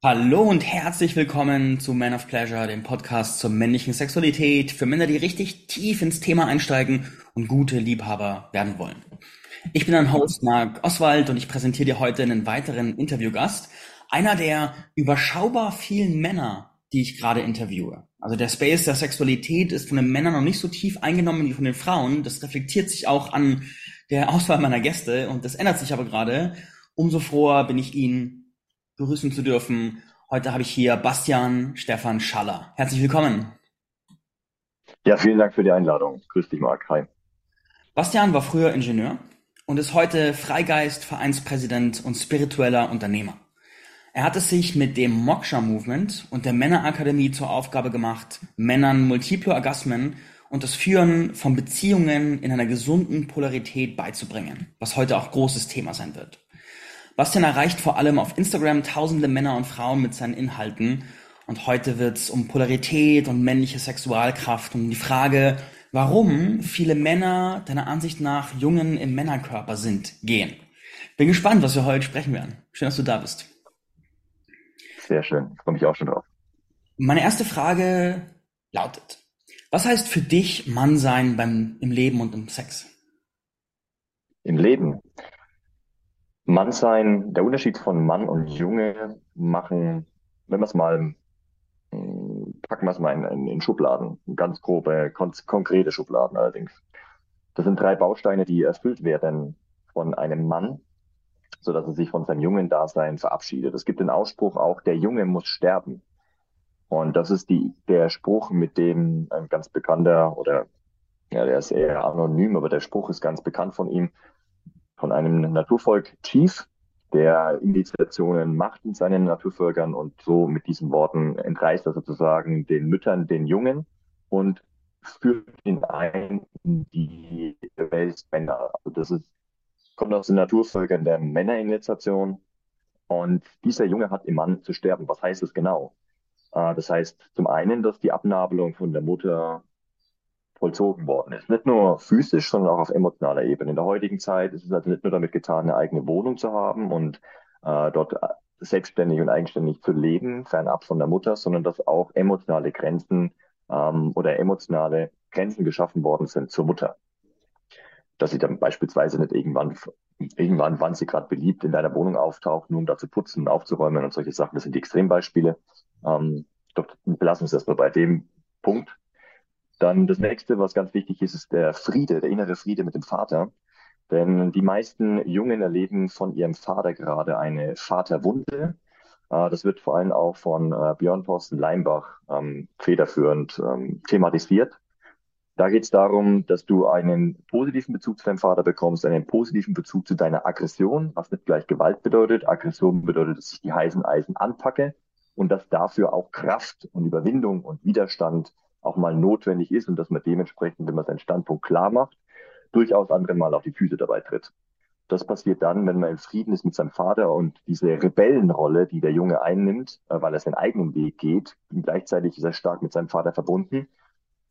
Hallo und herzlich willkommen zu Man of Pleasure, dem Podcast zur männlichen Sexualität für Männer, die richtig tief ins Thema einsteigen und gute Liebhaber werden wollen. Ich bin dein Host Marc Oswald und ich präsentiere dir heute einen weiteren Interviewgast, einer der überschaubar vielen Männer, die ich gerade interviewe. Also der Space der Sexualität ist von den Männern noch nicht so tief eingenommen wie von den Frauen. Das reflektiert sich auch an der Auswahl meiner Gäste und das ändert sich aber gerade. Umso froher bin ich ihn begrüßen zu dürfen. Heute habe ich hier Bastian Stefan Schaller. Herzlich willkommen. Ja, vielen Dank für die Einladung. Grüß dich, Marc. Hi. Bastian war früher Ingenieur und ist heute Freigeist, Vereinspräsident und spiritueller Unternehmer. Er hat es sich mit dem Moksha Movement und der Männerakademie zur Aufgabe gemacht, Männern multiple Orgasmen und das Führen von Beziehungen in einer gesunden Polarität beizubringen, was heute auch großes Thema sein wird. Bastian erreicht vor allem auf Instagram tausende Männer und Frauen mit seinen Inhalten. Und heute wird es um Polarität und männliche Sexualkraft und um die Frage, warum viele Männer deiner Ansicht nach Jungen im Männerkörper sind, gehen. Bin gespannt, was wir heute sprechen werden. Schön, dass du da bist. Sehr schön. Ich freue mich auch schon drauf. Meine erste Frage lautet, was heißt für dich Mann sein beim, im Leben und im Sex? Im Leben? Mann sein, der Unterschied von Mann und Junge machen, wenn wir es mal, hm, packen wir es mal in, in, in Schubladen, ganz grobe, kon konkrete Schubladen allerdings. Das sind drei Bausteine, die erfüllt werden von einem Mann, so dass er sich von seinem jungen Dasein verabschiedet. Es gibt den Ausspruch auch, der Junge muss sterben. Und das ist die, der Spruch, mit dem ein ganz bekannter oder ja, der ist eher anonym, aber der Spruch ist ganz bekannt von ihm von einem Naturvolk Chief, der Initiationen macht in seinen Naturvölkern und so mit diesen Worten entreißt er sozusagen den Müttern den Jungen und führt ihn ein in die Welt Männer. Also das ist, kommt aus den Naturvölkern der Männerinitiation und dieser Junge hat im Mann zu sterben. Was heißt das genau? Äh, das heißt zum einen, dass die Abnabelung von der Mutter vollzogen worden ist. Nicht nur physisch, sondern auch auf emotionaler Ebene. In der heutigen Zeit ist es also nicht nur damit getan, eine eigene Wohnung zu haben und äh, dort selbstständig und eigenständig zu leben, fernab von der Mutter, sondern dass auch emotionale Grenzen ähm, oder emotionale Grenzen geschaffen worden sind zur Mutter. Dass sie dann beispielsweise nicht irgendwann, irgendwann, wann sie gerade beliebt, in deiner Wohnung auftaucht, nur um da zu putzen, aufzuräumen und solche Sachen. Das sind die Extrembeispiele. Ähm, doch belassen wir es erstmal bei dem Punkt. Dann das nächste, was ganz wichtig ist, ist der Friede, der innere Friede mit dem Vater. Denn die meisten Jungen erleben von ihrem Vater gerade eine Vaterwunde. Äh, das wird vor allem auch von äh, Björn Thorsten Leimbach ähm, federführend ähm, thematisiert. Da geht es darum, dass du einen positiven Bezug zu deinem Vater bekommst, einen positiven Bezug zu deiner Aggression, was nicht gleich Gewalt bedeutet. Aggression bedeutet, dass ich die heißen Eisen anpacke und dass dafür auch Kraft und Überwindung und Widerstand auch mal notwendig ist und dass man dementsprechend, wenn man seinen Standpunkt klar macht, durchaus anderen mal auf die Füße dabei tritt. Das passiert dann, wenn man im Frieden ist mit seinem Vater und diese Rebellenrolle, die der Junge einnimmt, äh, weil er seinen eigenen Weg geht, gleichzeitig ist er stark mit seinem Vater verbunden.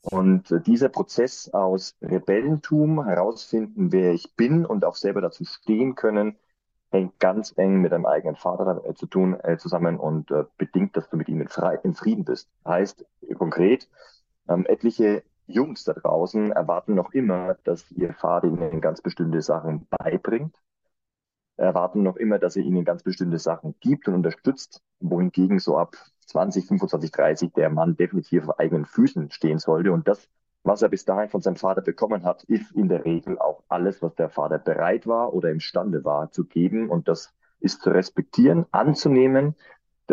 Und äh, dieser Prozess aus Rebellentum, herausfinden, wer ich bin und auch selber dazu stehen können, hängt ganz eng mit deinem eigenen Vater äh, zu tun, äh, zusammen und äh, bedingt, dass du mit ihm in, in Frieden bist. Heißt konkret, ähm, etliche Jungs da draußen erwarten noch immer, dass ihr Vater ihnen ganz bestimmte Sachen beibringt, erwarten noch immer, dass er ihnen ganz bestimmte Sachen gibt und unterstützt, wohingegen so ab 20, 25, 30 der Mann definitiv auf eigenen Füßen stehen sollte. Und das, was er bis dahin von seinem Vater bekommen hat, ist in der Regel auch alles, was der Vater bereit war oder imstande war zu geben. Und das ist zu respektieren, anzunehmen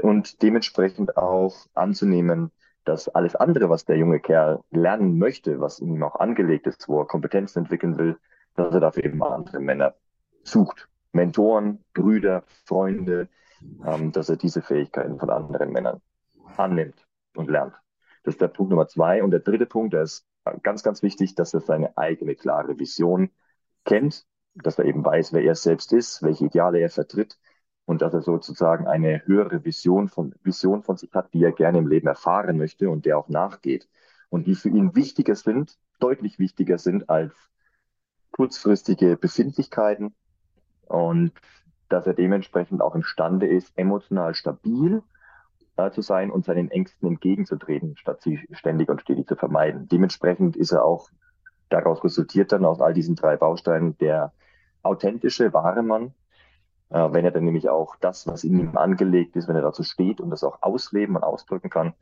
und dementsprechend auch anzunehmen, dass alles andere, was der junge Kerl lernen möchte, was ihm auch angelegt ist, wo er Kompetenzen entwickeln will, dass er dafür eben andere Männer sucht. Mentoren, Brüder, Freunde, ähm, dass er diese Fähigkeiten von anderen Männern annimmt und lernt. Das ist der Punkt Nummer zwei. Und der dritte Punkt, der ist ganz, ganz wichtig, dass er seine eigene klare Vision kennt, dass er eben weiß, wer er selbst ist, welche Ideale er vertritt und dass er sozusagen eine höhere Vision von, Vision von sich hat, die er gerne im Leben erfahren möchte und der auch nachgeht und die für ihn wichtiger sind, deutlich wichtiger sind als kurzfristige Befindlichkeiten und dass er dementsprechend auch imstande ist, emotional stabil äh, zu sein und seinen Ängsten entgegenzutreten, statt sie ständig und stetig zu vermeiden. Dementsprechend ist er auch, daraus resultiert dann aus all diesen drei Bausteinen der authentische, wahre Mann, wenn er dann nämlich auch das, was in ihm angelegt ist, wenn er dazu steht und das auch ausleben und ausdrücken kann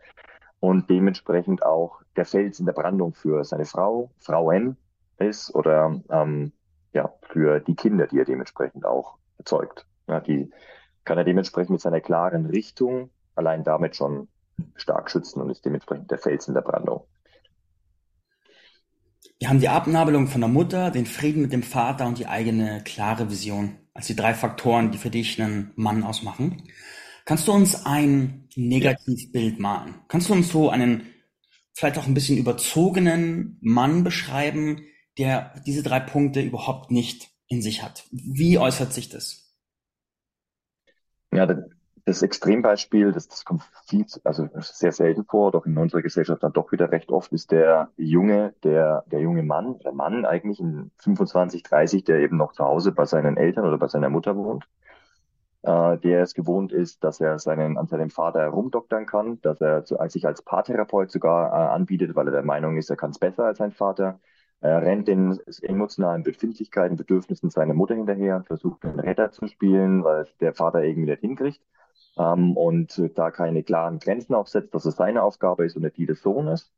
und dementsprechend auch der Fels in der Brandung für seine Frau, Frauen ist oder ähm, ja, für die Kinder, die er dementsprechend auch erzeugt. Ja, die kann er dementsprechend mit seiner klaren Richtung allein damit schon stark schützen und ist dementsprechend der Fels in der Brandung. Wir haben die Abnabelung von der Mutter, den Frieden mit dem Vater und die eigene klare Vision als die drei Faktoren, die für dich einen Mann ausmachen. Kannst du uns ein Negativbild malen? Kannst du uns so einen vielleicht auch ein bisschen überzogenen Mann beschreiben, der diese drei Punkte überhaupt nicht in sich hat? Wie äußert sich das? Ja, das Extrembeispiel, das, das kommt viel, also sehr selten vor, doch in unserer Gesellschaft dann doch wieder recht oft, ist der junge, der, der junge Mann, der Mann eigentlich in 25, 30, der eben noch zu Hause bei seinen Eltern oder bei seiner Mutter wohnt, äh, der es gewohnt ist, dass er seinen, an seinem Vater herumdoktern kann, dass er zu, sich als Paartherapeut sogar äh, anbietet, weil er der Meinung ist, er kann es besser als sein Vater. Er rennt den emotionalen Befindlichkeiten, Bedürfnissen seiner Mutter hinterher, versucht den Retter zu spielen, weil der Vater irgendwie nicht hinkriegt ähm, und da keine klaren Grenzen aufsetzt, dass es seine Aufgabe ist und nicht die des Sohnes.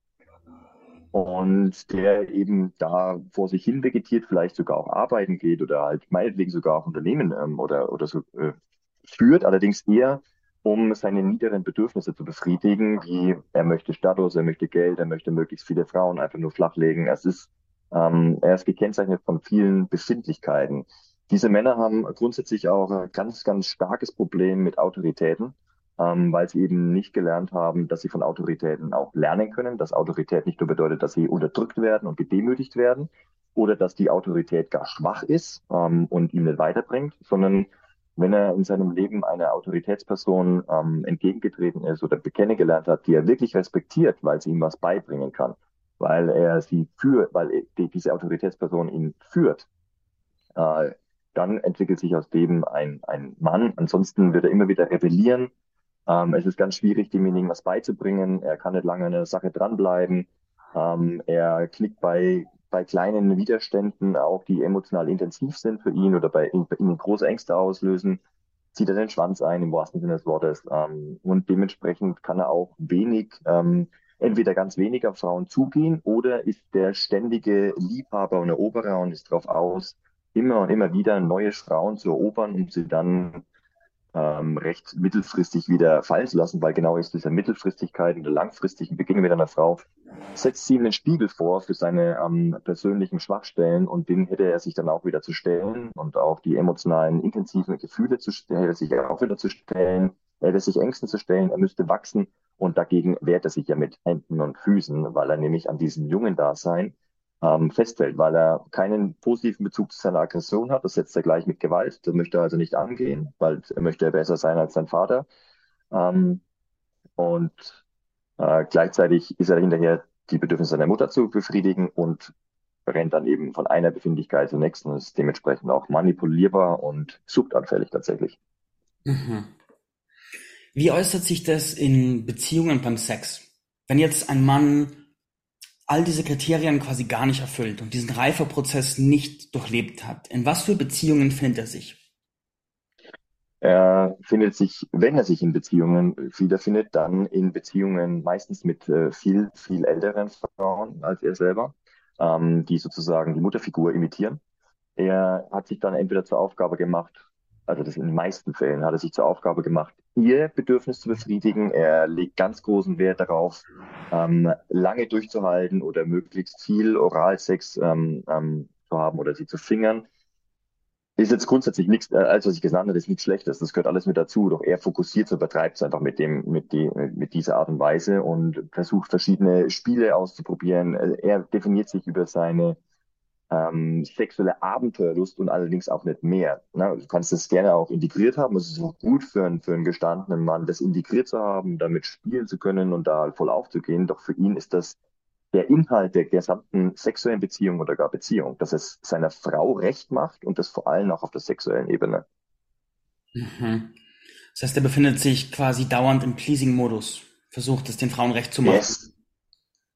Und der eben da vor sich hin vegetiert, vielleicht sogar auch arbeiten geht oder halt meinetwegen sogar auch Unternehmen ähm, oder, oder so äh, führt, allerdings eher um seine niederen Bedürfnisse zu befriedigen, wie er möchte Status, er möchte Geld, er möchte möglichst viele Frauen einfach nur flachlegen. Es ist, ähm, er ist gekennzeichnet von vielen Befindlichkeiten, diese Männer haben grundsätzlich auch ein ganz, ganz starkes Problem mit Autoritäten, ähm, weil sie eben nicht gelernt haben, dass sie von Autoritäten auch lernen können, dass Autorität nicht nur bedeutet, dass sie unterdrückt werden und gedemütigt werden oder dass die Autorität gar schwach ist ähm, und ihm nicht weiterbringt, sondern wenn er in seinem Leben einer Autoritätsperson ähm, entgegengetreten ist oder kennengelernt hat, die er wirklich respektiert, weil sie ihm was beibringen kann, weil er sie führt, weil die, diese Autoritätsperson ihn führt, äh, dann entwickelt sich aus dem ein, ein Mann. Ansonsten wird er immer wieder rebellieren. Ähm, es ist ganz schwierig, demjenigen was beizubringen. Er kann nicht lange an der Sache dranbleiben. Ähm, er klickt bei, bei kleinen Widerständen, auch die emotional intensiv sind für ihn oder bei, bei ihnen große Ängste auslösen, zieht er den Schwanz ein, im wahrsten Sinne des Wortes. Ähm, und dementsprechend kann er auch wenig, ähm, entweder ganz wenig auf Frauen zugehen oder ist der ständige Liebhaber und Eroberer und ist darauf aus, immer und immer wieder neue Frauen zu erobern, um sie dann ähm, recht mittelfristig wieder fallen zu lassen, weil genau ist diese Mittelfristigkeit und der langfristigen Begegnung mit einer Frau setzt sie ihm den Spiegel vor für seine ähm, persönlichen Schwachstellen und den hätte er sich dann auch wieder zu stellen und auch die emotionalen, intensiven Gefühle zu stellen, hätte sich auch wieder zu stellen, er hätte sich Ängsten zu stellen, er müsste wachsen und dagegen wehrt er sich ja mit Händen und Füßen, weil er nämlich an diesem jungen Dasein ähm, festhält, weil er keinen positiven Bezug zu seiner Aggression hat. Das setzt er gleich mit Gewalt. Das möchte er also nicht angehen, weil er möchte besser sein als sein Vater. Ähm, und äh, gleichzeitig ist er hinterher, die Bedürfnisse seiner Mutter zu befriedigen und rennt dann eben von einer Befindlichkeit zur nächsten und ist dementsprechend auch manipulierbar und suchtanfällig tatsächlich. Mhm. Wie äußert sich das in Beziehungen beim Sex? Wenn jetzt ein Mann all diese Kriterien quasi gar nicht erfüllt und diesen Reifeprozess nicht durchlebt hat, in was für Beziehungen findet er sich? Er findet sich, wenn er sich in Beziehungen wiederfindet, dann in Beziehungen meistens mit äh, viel, viel älteren Frauen als er selber, ähm, die sozusagen die Mutterfigur imitieren. Er hat sich dann entweder zur Aufgabe gemacht, also das in den meisten Fällen hat er sich zur Aufgabe gemacht, ihr Bedürfnis zu befriedigen. Er legt ganz großen Wert darauf, ähm, lange durchzuhalten oder möglichst viel Oralsex ähm, ähm, zu haben oder sie zu fingern. Ist jetzt grundsätzlich nichts, äh, als was ich gesagt habe, ist nichts Schlechtes. Das gehört alles mit dazu. Doch er fokussiert und übertreibt es einfach mit dem, mit die, mit dieser Art und Weise und versucht verschiedene Spiele auszuprobieren. Äh, er definiert sich über seine ähm, sexuelle Abenteuerlust und allerdings auch nicht mehr. Ne? Du kannst das gerne auch integriert haben. Es ist auch gut für einen, für einen gestandenen Mann, das integriert zu haben, damit spielen zu können und da voll aufzugehen. Doch für ihn ist das der Inhalt der gesamten sexuellen Beziehung oder gar Beziehung, dass es seiner Frau recht macht und das vor allem auch auf der sexuellen Ebene. Mhm. Das heißt, er befindet sich quasi dauernd im Pleasing-Modus, versucht es den Frauen recht zu machen. Yes.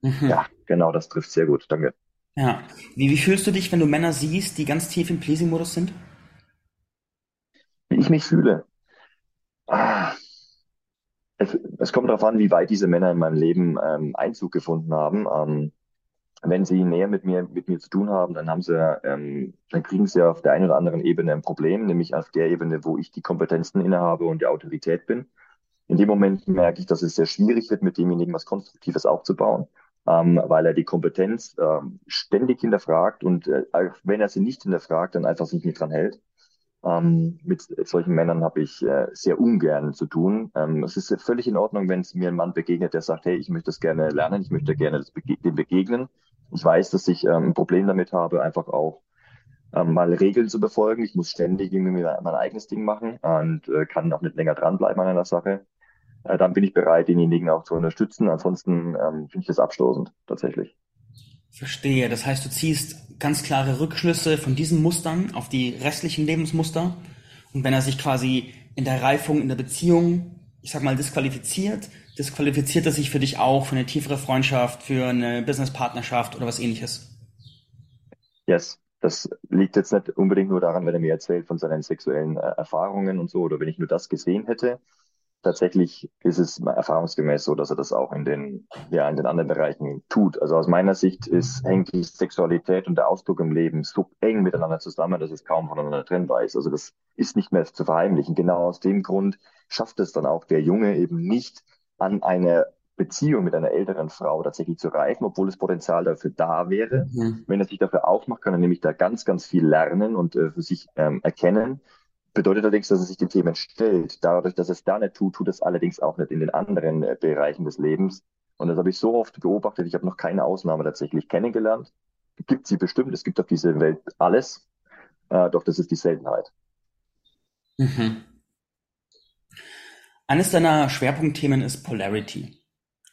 Mhm. Ja, genau, das trifft sehr gut. Danke. Ja. Wie, wie fühlst du dich, wenn du Männer siehst, die ganz tief im Pleasing-Modus sind? Wie ich mich fühle. Ah. Es, es kommt darauf an, wie weit diese Männer in meinem Leben ähm, Einzug gefunden haben. Ähm, wenn sie näher mit mir, mit mir zu tun haben, dann haben sie, ähm, dann kriegen sie auf der einen oder anderen Ebene ein Problem, nämlich auf der Ebene, wo ich die Kompetenzen innehabe und die Autorität bin. In dem Moment merke ich, dass es sehr schwierig wird, mit demjenigen was Konstruktives aufzubauen, ähm, weil er die Kompetenz ähm, ständig hinterfragt und äh, wenn er sie nicht hinterfragt, dann einfach sich nicht dran hält. Ähm, mit solchen Männern habe ich äh, sehr ungern zu tun. Ähm, es ist völlig in Ordnung, wenn es mir ein Mann begegnet, der sagt, hey, ich möchte das gerne lernen, ich möchte gerne bege dem begegnen. Ich weiß, dass ich ähm, ein Problem damit habe, einfach auch ähm, mal Regeln zu befolgen. Ich muss ständig irgendwie mein eigenes Ding machen und äh, kann auch nicht länger dranbleiben an einer Sache. Äh, dann bin ich bereit, denjenigen auch zu unterstützen. Ansonsten ähm, finde ich das abstoßend, tatsächlich. Verstehe. Das heißt, du ziehst ganz klare Rückschlüsse von diesen Mustern auf die restlichen Lebensmuster. Und wenn er sich quasi in der Reifung, in der Beziehung, ich sag mal, disqualifiziert, disqualifiziert er sich für dich auch für eine tiefere Freundschaft, für eine Businesspartnerschaft oder was ähnliches? Yes. Das liegt jetzt nicht unbedingt nur daran, wenn er mir erzählt von seinen sexuellen äh, Erfahrungen und so, oder wenn ich nur das gesehen hätte, tatsächlich ist es erfahrungsgemäß so, dass er das auch in den, ja, in den anderen Bereichen tut. Also aus meiner Sicht ist, hängt die Sexualität und der Ausdruck im Leben so eng miteinander zusammen, dass es kaum voneinander trennbar ist. Also das ist nicht mehr zu verheimlichen. Genau aus dem Grund schafft es dann auch der Junge eben nicht an eine Beziehung mit einer älteren Frau tatsächlich zu reifen, obwohl das Potenzial dafür da wäre. Mhm. Wenn er sich dafür aufmacht, kann er nämlich da ganz, ganz viel lernen und äh, für sich ähm, erkennen. Bedeutet allerdings, dass er sich den Themen stellt. Dadurch, dass es da nicht tut, tut es allerdings auch nicht in den anderen äh, Bereichen des Lebens. Und das habe ich so oft beobachtet. Ich habe noch keine Ausnahme tatsächlich kennengelernt. Gibt sie bestimmt. Es gibt auf dieser Welt alles. Äh, doch das ist die Seltenheit. Mhm. Eines deiner Schwerpunktthemen ist Polarity.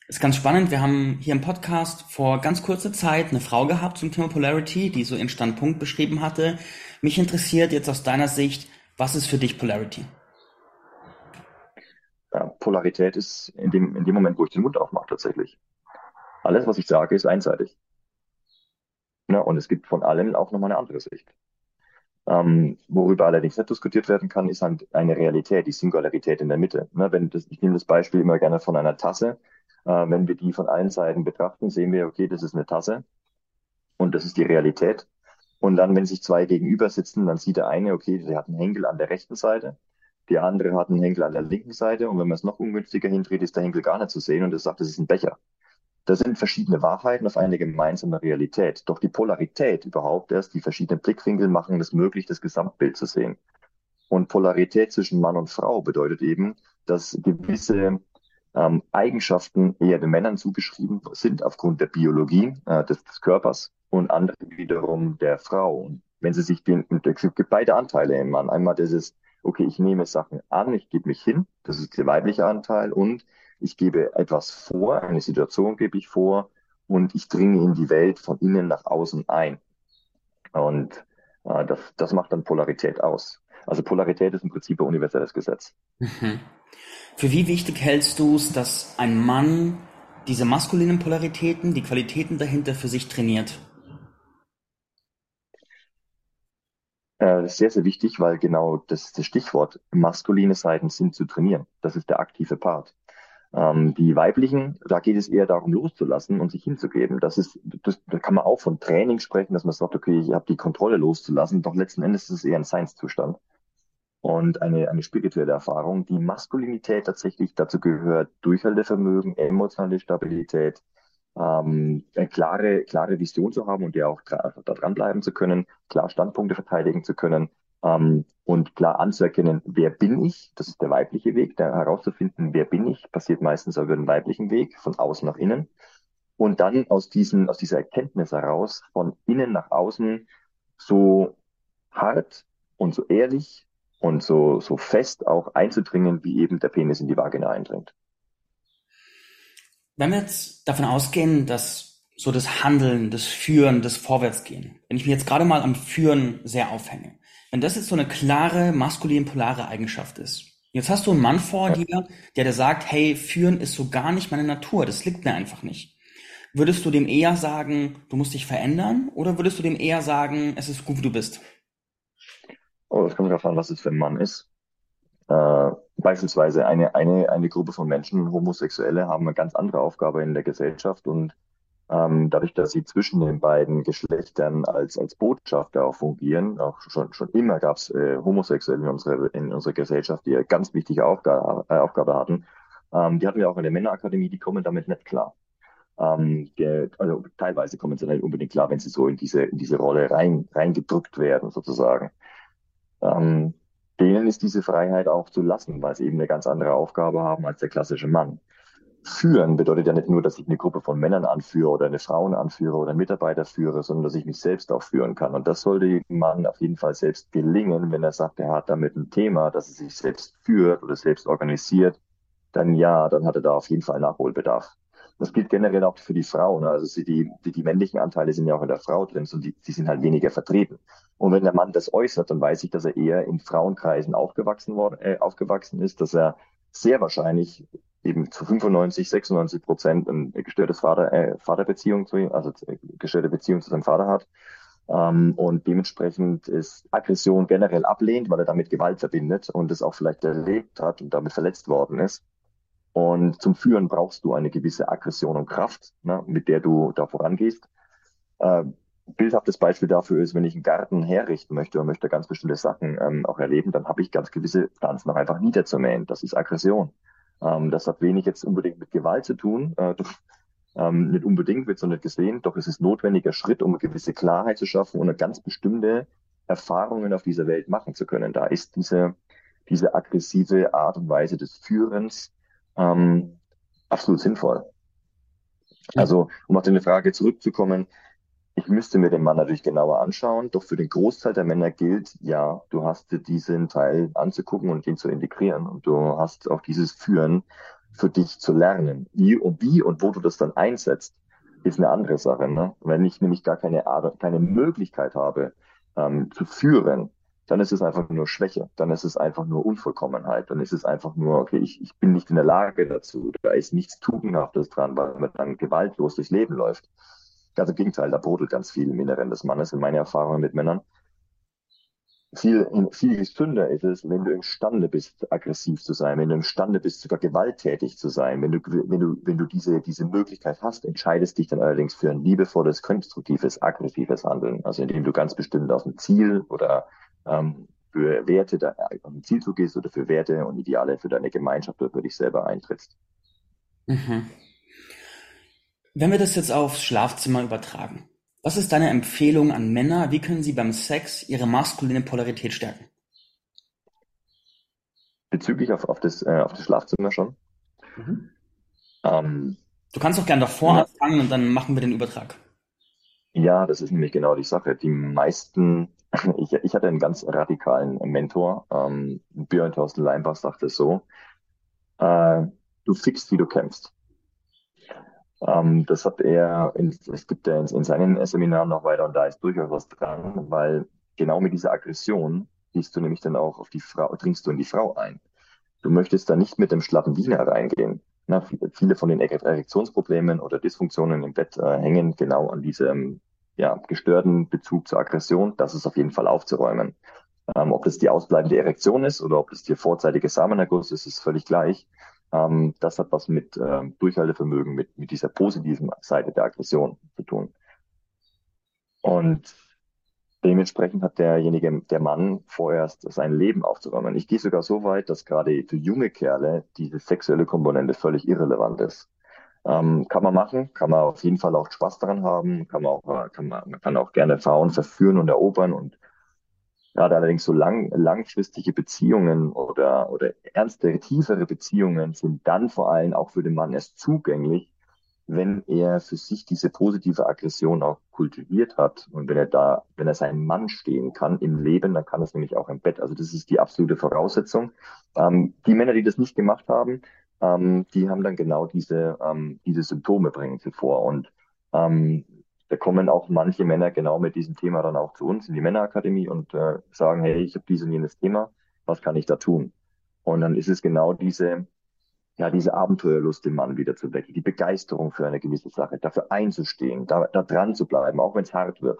Ist ganz spannend. Wir haben hier im Podcast vor ganz kurzer Zeit eine Frau gehabt zum Thema Polarity, die so ihren Standpunkt beschrieben hatte. Mich interessiert jetzt aus deiner Sicht, was ist für dich Polarity? Ja, Polarität ist in dem, in dem Moment, wo ich den Mund aufmache, tatsächlich. Alles, was ich sage, ist einseitig. Ja, und es gibt von allem auch nochmal eine andere Sicht. Ähm, worüber allerdings nicht diskutiert werden kann, ist halt eine Realität, die Singularität in der Mitte. Ne, wenn das, ich nehme das Beispiel immer gerne von einer Tasse. Äh, wenn wir die von allen Seiten betrachten, sehen wir, okay, das ist eine Tasse und das ist die Realität. Und dann, wenn sich zwei gegenüber sitzen, dann sieht der eine, okay, der hat einen Henkel an der rechten Seite, der andere hat einen Henkel an der linken Seite. Und wenn man es noch ungünstiger hindreht, ist der Henkel gar nicht zu sehen und er sagt, das ist ein Becher. Das sind verschiedene Wahrheiten auf eine gemeinsame Realität. Doch die Polarität überhaupt erst, die verschiedenen Blickwinkel machen es möglich, das Gesamtbild zu sehen. Und Polarität zwischen Mann und Frau bedeutet eben, dass gewisse ähm, Eigenschaften eher den Männern zugeschrieben sind aufgrund der Biologie äh, des, des Körpers und andere wiederum der Frau. Und wenn sie sich den, es gibt beide Anteile im Mann. Einmal dieses, okay, ich nehme Sachen an, ich gebe mich hin, das ist der weibliche Anteil, und ich gebe etwas vor, eine Situation gebe ich vor, und ich dringe in die Welt von innen nach außen ein. Und äh, das, das macht dann Polarität aus. Also Polarität ist im Prinzip ein universelles Gesetz. Mhm. Für wie wichtig hältst du es, dass ein Mann diese maskulinen Polaritäten, die Qualitäten dahinter für sich trainiert? Äh, sehr, sehr wichtig, weil genau das, das Stichwort maskuline Seiten sind zu trainieren. Das ist der aktive Part. Ähm, die weiblichen, da geht es eher darum, loszulassen und sich hinzugeben. Das ist, das, da kann man auch von Training sprechen, dass man sagt, okay, ich habe die Kontrolle loszulassen. Doch letzten Endes ist es eher ein Seinszustand und eine, eine spirituelle Erfahrung. Die Maskulinität tatsächlich dazu gehört Durchhaltevermögen, emotionale Stabilität, ähm, eine klare, klare Vision zu haben und ja auch da dranbleiben zu können, klar Standpunkte verteidigen zu können ähm, und klar anzuerkennen, wer bin ich, das ist der weibliche Weg, der herauszufinden, wer bin ich, passiert meistens über den weiblichen Weg, von außen nach innen. Und dann aus, diesen, aus dieser Erkenntnis heraus, von innen nach außen, so hart und so ehrlich und so, so fest auch einzudringen, wie eben der Penis in die Vagina eindringt. Wenn wir jetzt davon ausgehen, dass so das Handeln, das Führen, das Vorwärtsgehen, wenn ich mich jetzt gerade mal am Führen sehr aufhänge, wenn das jetzt so eine klare maskulin-polare Eigenschaft ist, Jetzt hast du einen Mann vor dir, der dir sagt, hey, führen ist so gar nicht meine Natur, das liegt mir einfach nicht. Würdest du dem eher sagen, du musst dich verändern, oder würdest du dem eher sagen, es ist gut, wie du bist? Oh, das kommt darauf an, was es für ein Mann ist. Äh, beispielsweise eine, eine, eine Gruppe von Menschen, Homosexuelle, haben eine ganz andere Aufgabe in der Gesellschaft und ähm, dadurch, dass sie zwischen den beiden Geschlechtern als, als Botschafter auch fungieren, auch schon, schon immer gab es äh, Homosexuelle in unserer, in unserer Gesellschaft, die eine ganz wichtige Aufgabe, äh, Aufgabe hatten. Ähm, die hatten wir auch in der Männerakademie, die kommen damit nicht klar. Ähm, der, also teilweise kommen sie nicht unbedingt klar, wenn sie so in diese, in diese Rolle rein, reingedrückt werden, sozusagen. Ähm, denen ist diese Freiheit auch zu lassen, weil sie eben eine ganz andere Aufgabe haben als der klassische Mann. Führen bedeutet ja nicht nur, dass ich eine Gruppe von Männern anführe oder eine Frauen anführe oder einen Mitarbeiter führe, sondern dass ich mich selbst auch führen kann. Und das sollte jedem Mann auf jeden Fall selbst gelingen, wenn er sagt, er hat damit ein Thema, dass er sich selbst führt oder selbst organisiert, dann ja, dann hat er da auf jeden Fall Nachholbedarf. Das gilt generell auch für die Frauen. Also die, die, die männlichen Anteile sind ja auch in der Frau drin und die, die sind halt weniger vertreten. Und wenn der Mann das äußert, dann weiß ich, dass er eher in Frauenkreisen aufgewachsen, worden, äh, aufgewachsen ist, dass er sehr wahrscheinlich eben zu 95, 96 Prozent ein gestörtes Vater, äh, Vaterbeziehung zu ihm, also gestörte Beziehung zu seinem Vater hat. Ähm, und dementsprechend ist Aggression generell ablehnt, weil er damit Gewalt verbindet und es auch vielleicht erlebt hat und damit verletzt worden ist. Und zum Führen brauchst du eine gewisse Aggression und Kraft, ne, mit der du da vorangehst. Äh, bildhaftes Beispiel dafür ist, wenn ich einen Garten herrichten möchte und möchte ganz bestimmte Sachen ähm, auch erleben, dann habe ich ganz gewisse Pflanzen noch einfach niederzumähen. Das ist Aggression. Ähm, das hat wenig jetzt unbedingt mit Gewalt zu tun. Äh, doch, ähm, nicht unbedingt wird so nicht gesehen, doch es ist notwendiger Schritt, um eine gewisse Klarheit zu schaffen und eine ganz bestimmte Erfahrungen auf dieser Welt machen zu können. Da ist diese, diese aggressive Art und Weise des Führens ähm, absolut sinnvoll. Also, um auf deine Frage zurückzukommen, ich müsste mir den Mann natürlich genauer anschauen, doch für den Großteil der Männer gilt, ja, du hast diesen Teil anzugucken und ihn zu integrieren und du hast auch dieses Führen für dich zu lernen. Wie und wie und wo du das dann einsetzt, ist eine andere Sache. Ne? Wenn ich nämlich gar keine, Art, keine Möglichkeit habe, ähm, zu führen, dann ist es einfach nur Schwäche, dann ist es einfach nur Unvollkommenheit, dann ist es einfach nur, okay, ich, ich bin nicht in der Lage dazu, da ist nichts Tugendhaftes dran, weil man dann gewaltlos durchs Leben läuft. Ganz im Gegenteil, da brodelt ganz viel im Inneren des Mannes, in meiner Erfahrung mit Männern. Viel, viel gesünder ist es, wenn du imstande bist, aggressiv zu sein, wenn du imstande bist, sogar gewalttätig zu sein, wenn du, wenn du, wenn du diese, diese Möglichkeit hast, entscheidest dich dann allerdings für ein liebevolles, konstruktives, aggressives Handeln, also indem du ganz bestimmt auf ein Ziel oder ähm, für Werte da, auf ein Ziel zugehst oder für Werte und Ideale für deine Gemeinschaft oder für dich selber eintrittst. Mhm. Wenn wir das jetzt aufs Schlafzimmer übertragen, was ist deine Empfehlung an Männer? Wie können sie beim Sex ihre maskuline Polarität stärken? Bezüglich auf, auf, das, äh, auf das Schlafzimmer schon. Mhm. Ähm, du kannst doch gerne davor ja. anfangen und dann machen wir den Übertrag. Ja, das ist nämlich genau die Sache. Die meisten, ich, ich hatte einen ganz radikalen Mentor, ähm, Björn Thorsten Leimbach sagte so, äh, du fixst, wie du kämpfst. Ähm, das hat er, in, es gibt ja in, in seinen Seminaren noch weiter und da ist durchaus was dran, weil genau mit dieser Aggression gehst du nämlich dann auch auf die Frau, dringst du in die Frau ein. Du möchtest da nicht mit dem schlappen Wiener reingehen. Na, viele von den Erektionsproblemen oder Dysfunktionen im Bett äh, hängen genau an diesem ja, gestörten Bezug zur Aggression. Das ist auf jeden Fall aufzuräumen. Ähm, ob das die ausbleibende Erektion ist oder ob das die vorzeitige Samenerguss ist, ist völlig gleich. Ähm, das hat was mit ähm, Durchhaltevermögen, mit, mit dieser positiven Seite der Aggression zu tun. Und dementsprechend hat derjenige, der Mann, vorerst sein Leben aufzuräumen. Ich gehe sogar so weit, dass gerade für junge Kerle diese sexuelle Komponente völlig irrelevant ist. Ähm, kann man machen, kann man auf jeden Fall auch Spaß daran haben, kann man auch, kann man, man kann auch gerne Frauen verführen und erobern und Gerade allerdings so lang, langfristige Beziehungen oder, oder ernstere, tiefere Beziehungen sind dann vor allem auch für den Mann erst zugänglich, wenn er für sich diese positive Aggression auch kultiviert hat und wenn er da, wenn er seinen Mann stehen kann im Leben, dann kann es nämlich auch im Bett. Also das ist die absolute Voraussetzung. Ähm, die Männer, die das nicht gemacht haben, ähm, die haben dann genau diese, ähm, diese Symptome bringen sie vor. Und ähm, da kommen auch manche Männer genau mit diesem Thema dann auch zu uns in die Männerakademie und äh, sagen, hey, ich habe dieses und jenes Thema, was kann ich da tun? Und dann ist es genau diese, ja, diese Abenteuerlust im Mann wieder zu wecken, die Begeisterung für eine gewisse Sache, dafür einzustehen, da, da dran zu bleiben, auch wenn es hart wird.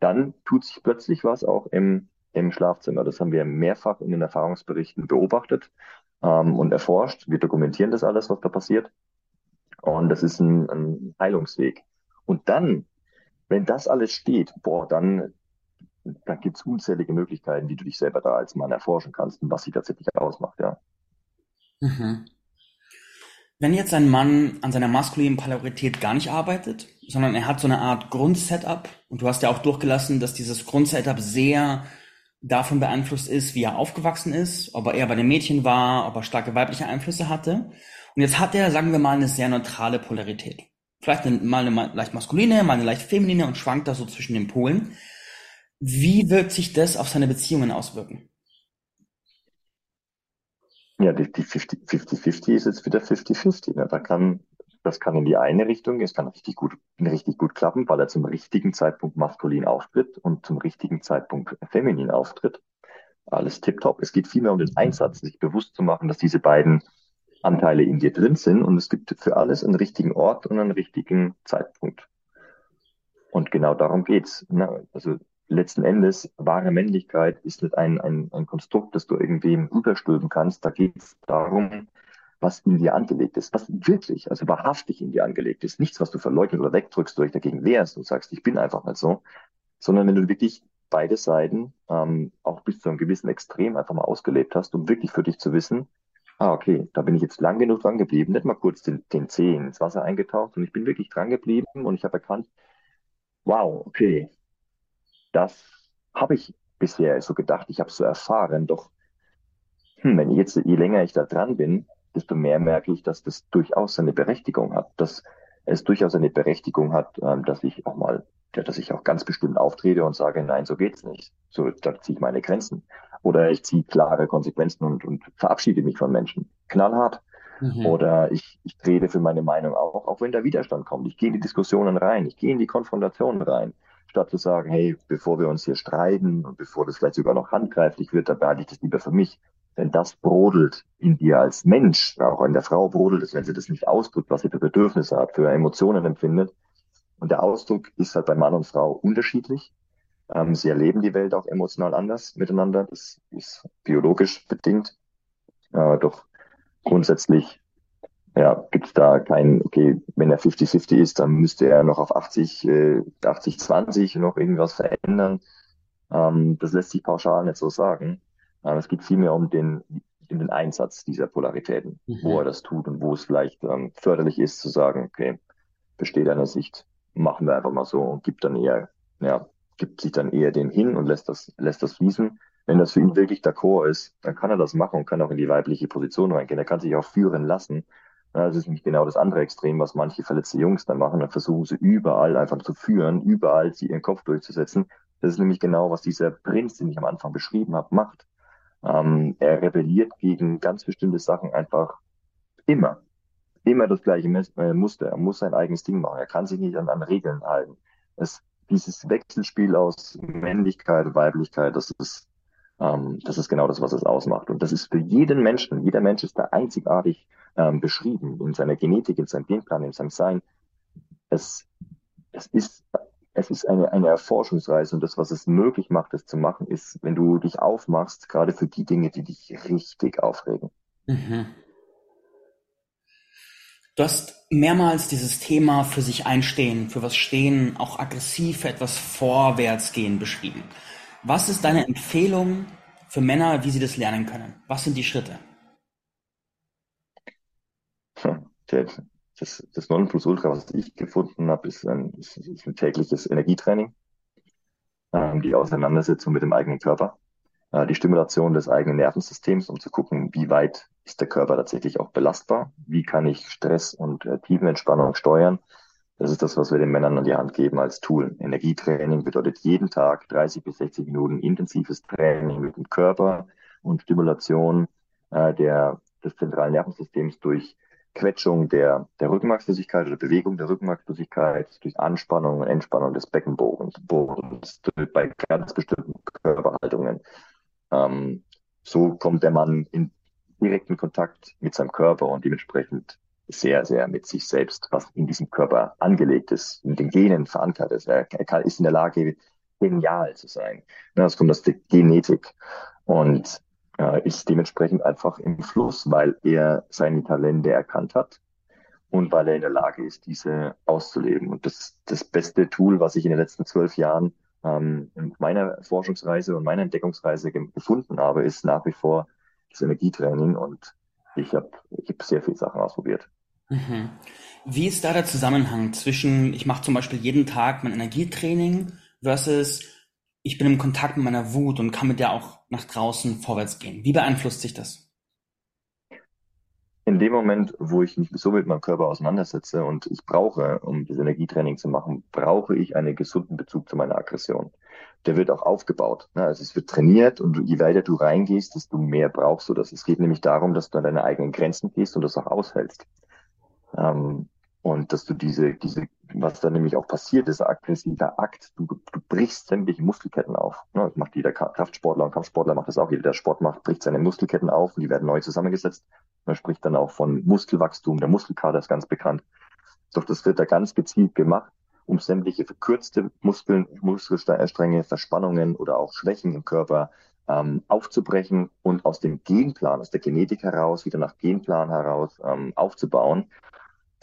Dann tut sich plötzlich was auch im, im Schlafzimmer. Das haben wir mehrfach in den Erfahrungsberichten beobachtet ähm, und erforscht. Wir dokumentieren das alles, was da passiert. Und das ist ein, ein Heilungsweg. Und dann, wenn das alles steht, boah, dann, dann gibt es unzählige Möglichkeiten, wie du dich selber da als Mann erforschen kannst und was sie tatsächlich ausmacht, ja. Mhm. Wenn jetzt ein Mann an seiner maskulinen Polarität gar nicht arbeitet, sondern er hat so eine Art Grundsetup, und du hast ja auch durchgelassen, dass dieses Grundsetup sehr davon beeinflusst ist, wie er aufgewachsen ist, ob er eher bei den Mädchen war, ob er starke weibliche Einflüsse hatte. Und jetzt hat er, sagen wir mal, eine sehr neutrale Polarität. Vielleicht eine, mal eine leicht maskuline, mal eine leicht feminine und schwankt da so zwischen den Polen. Wie wird sich das auf seine Beziehungen auswirken? Ja, die, die 50-50 ist jetzt wieder 50-50. Ne? Da kann, das kann in die eine Richtung, es kann richtig gut, richtig gut klappen, weil er zum richtigen Zeitpunkt maskulin auftritt und zum richtigen Zeitpunkt feminin auftritt. Alles tipptopp. Es geht vielmehr um den Einsatz, sich bewusst zu machen, dass diese beiden Anteile in dir drin sind und es gibt für alles einen richtigen Ort und einen richtigen Zeitpunkt. Und genau darum geht's. Ne? Also letzten Endes, wahre Männlichkeit ist nicht ein, ein, ein Konstrukt, das du irgendwie überstülpen kannst. Da geht es darum, was in dir angelegt ist, was wirklich, also wahrhaftig in dir angelegt ist. Nichts, was du verleugnet oder wegdrückst, durch dagegen wehrst und sagst, ich bin einfach nicht so, sondern wenn du wirklich beide Seiten ähm, auch bis zu einem gewissen Extrem einfach mal ausgelebt hast, um wirklich für dich zu wissen, ah, okay, da bin ich jetzt lang genug dran geblieben, nicht mal kurz den, den Zeh ins Wasser eingetaucht. Und ich bin wirklich dran geblieben und ich habe erkannt, wow, okay, das habe ich bisher so gedacht, ich habe es so erfahren, doch hm, wenn jetzt, je länger ich da dran bin, desto mehr merke ich, dass das durchaus seine Berechtigung hat, dass es durchaus eine Berechtigung hat, ähm, dass ich auch mal, dass ich auch ganz bestimmt auftrete und sage, nein, so geht's nicht. So, da ziehe ich meine Grenzen. Oder ich ziehe klare Konsequenzen und, und verabschiede mich von Menschen. Knallhart. Mhm. Oder ich, ich trete für meine Meinung auch, auch wenn da Widerstand kommt. Ich gehe in die Diskussionen rein, ich gehe in die Konfrontationen rein statt zu sagen, hey, bevor wir uns hier streiten und bevor das vielleicht sogar noch handgreiflich wird, dann behalte ich das lieber für mich. Denn das brodelt in dir als Mensch, auch in der Frau brodelt es, wenn sie das nicht ausdrückt, was sie für Bedürfnisse hat, für Emotionen empfindet. Und der Ausdruck ist halt bei Mann und Frau unterschiedlich. Ähm, sie erleben die Welt auch emotional anders miteinander. Das ist biologisch bedingt. Äh, doch grundsätzlich ja, gibt es da kein, okay, wenn er 50-50 ist, dann müsste er noch auf 80, äh, 80-20 noch irgendwas verändern. Ähm, das lässt sich pauschal nicht so sagen. Ähm, es geht vielmehr um den, um den Einsatz dieser Polaritäten, mhm. wo er das tut und wo es vielleicht ähm, förderlich ist zu sagen, okay, besteht eine Sicht, machen wir einfach mal so und gibt dann eher, ja, gibt sich dann eher den hin und lässt das, lässt das fließen. Wenn das für ihn wirklich d'accord ist, dann kann er das machen und kann auch in die weibliche Position reingehen. Er kann sich auch führen lassen das ist nämlich genau das andere Extrem, was manche verletzte Jungs dann machen. Dann versuchen sie überall einfach zu führen, überall sie ihren Kopf durchzusetzen. Das ist nämlich genau, was dieser Prinz, den ich am Anfang beschrieben habe, macht. Ähm, er rebelliert gegen ganz bestimmte Sachen einfach immer. Immer das gleiche äh, Muster. Er muss sein eigenes Ding machen. Er kann sich nicht an, an Regeln halten. Es, dieses Wechselspiel aus Männlichkeit Weiblichkeit, das ist, ähm, das ist genau das, was es ausmacht. Und das ist für jeden Menschen, jeder Mensch ist da einzigartig ähm, beschrieben, in seiner Genetik, in seinem Genplan, in seinem Sein. Es, es ist, es ist eine, eine Erforschungsreise und das, was es möglich macht, es zu machen, ist, wenn du dich aufmachst, gerade für die Dinge, die dich richtig aufregen. Mhm. Du hast mehrmals dieses Thema für sich einstehen, für was stehen, auch aggressiv für etwas vorwärts gehen beschrieben. Was ist deine Empfehlung für Männer, wie sie das lernen können? Was sind die Schritte? der, das, das Nonplusultra, was ich gefunden habe, ist ein, ist ein tägliches Energietraining, ähm, die Auseinandersetzung mit dem eigenen Körper, äh, die Stimulation des eigenen Nervensystems, um zu gucken, wie weit ist der Körper tatsächlich auch belastbar, wie kann ich Stress und äh, Tiefenentspannung steuern. Das ist das, was wir den Männern an die Hand geben als Tool. Energietraining bedeutet jeden Tag 30 bis 60 Minuten intensives Training mit dem Körper und Stimulation äh, der, des zentralen Nervensystems durch Quetschung der, der Rückenmarksflüssigkeit oder Bewegung der Rückenmarksflüssigkeit durch Anspannung und Entspannung des Beckenbodens bei ganz bestimmten Körperhaltungen. Ähm, so kommt der Mann in direkten Kontakt mit seinem Körper und dementsprechend sehr, sehr mit sich selbst, was in diesem Körper angelegt ist, in den Genen verankert ist. Er, kann, ist in der Lage, genial zu sein. Das kommt aus der Genetik und äh, ist dementsprechend einfach im Fluss, weil er seine Talente erkannt hat und weil er in der Lage ist, diese auszuleben. Und das das beste Tool, was ich in den letzten zwölf Jahren ähm, in meiner Forschungsreise und meiner Entdeckungsreise ge gefunden habe, ist nach wie vor Energietraining und ich habe ich hab sehr viele Sachen ausprobiert. Mhm. Wie ist da der Zusammenhang zwischen, ich mache zum Beispiel jeden Tag mein Energietraining versus ich bin im Kontakt mit meiner Wut und kann mit der auch nach draußen vorwärts gehen? Wie beeinflusst sich das? In dem Moment, wo ich mich so mit meinem Körper auseinandersetze und ich brauche, um das Energietraining zu machen, brauche ich einen gesunden Bezug zu meiner Aggression. Der wird auch aufgebaut. Ne? Also es wird trainiert und je weiter du reingehst, desto mehr brauchst du das. Es geht nämlich darum, dass du an deine eigenen Grenzen gehst und das auch aushältst. Ähm, und dass du diese, diese, was da nämlich auch passiert, ist aggressiver Akt. Du, du brichst sämtliche Muskelketten auf. Ne? Das macht jeder Kraftsportler und Kampfsportler macht das auch. Jeder, der Sport macht, bricht seine Muskelketten auf und die werden neu zusammengesetzt. Man spricht dann auch von Muskelwachstum. Der Muskelkater ist ganz bekannt. Doch das wird da ganz gezielt gemacht, um sämtliche verkürzte Muskeln, Muskelstränge, Verspannungen oder auch Schwächen im Körper ähm, aufzubrechen und aus dem Genplan, aus der Genetik heraus, wieder nach Genplan heraus ähm, aufzubauen.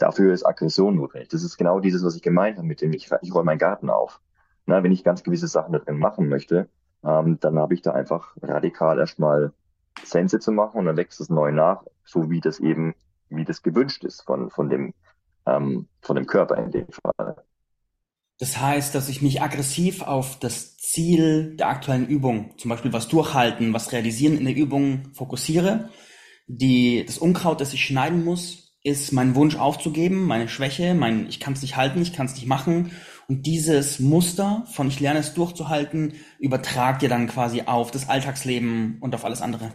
Dafür ist Aggression notwendig. Das ist genau dieses, was ich gemeint habe, mit dem ich, ich räume meinen Garten auf. Na, wenn ich ganz gewisse Sachen da drin machen möchte, ähm, dann habe ich da einfach radikal erstmal Sense zu machen und dann wächst es neu nach, so wie das eben, wie das gewünscht ist von, von dem, ähm, von dem Körper in dem Fall. Das heißt, dass ich mich aggressiv auf das Ziel der aktuellen Übung, zum Beispiel was durchhalten, was realisieren in der Übung fokussiere. Die, das Unkraut, das ich schneiden muss, ist mein Wunsch aufzugeben, meine Schwäche, mein ich kann es nicht halten, ich kann es nicht machen. Und dieses Muster von ich lerne es durchzuhalten, übertragt ihr dann quasi auf das Alltagsleben und auf alles andere.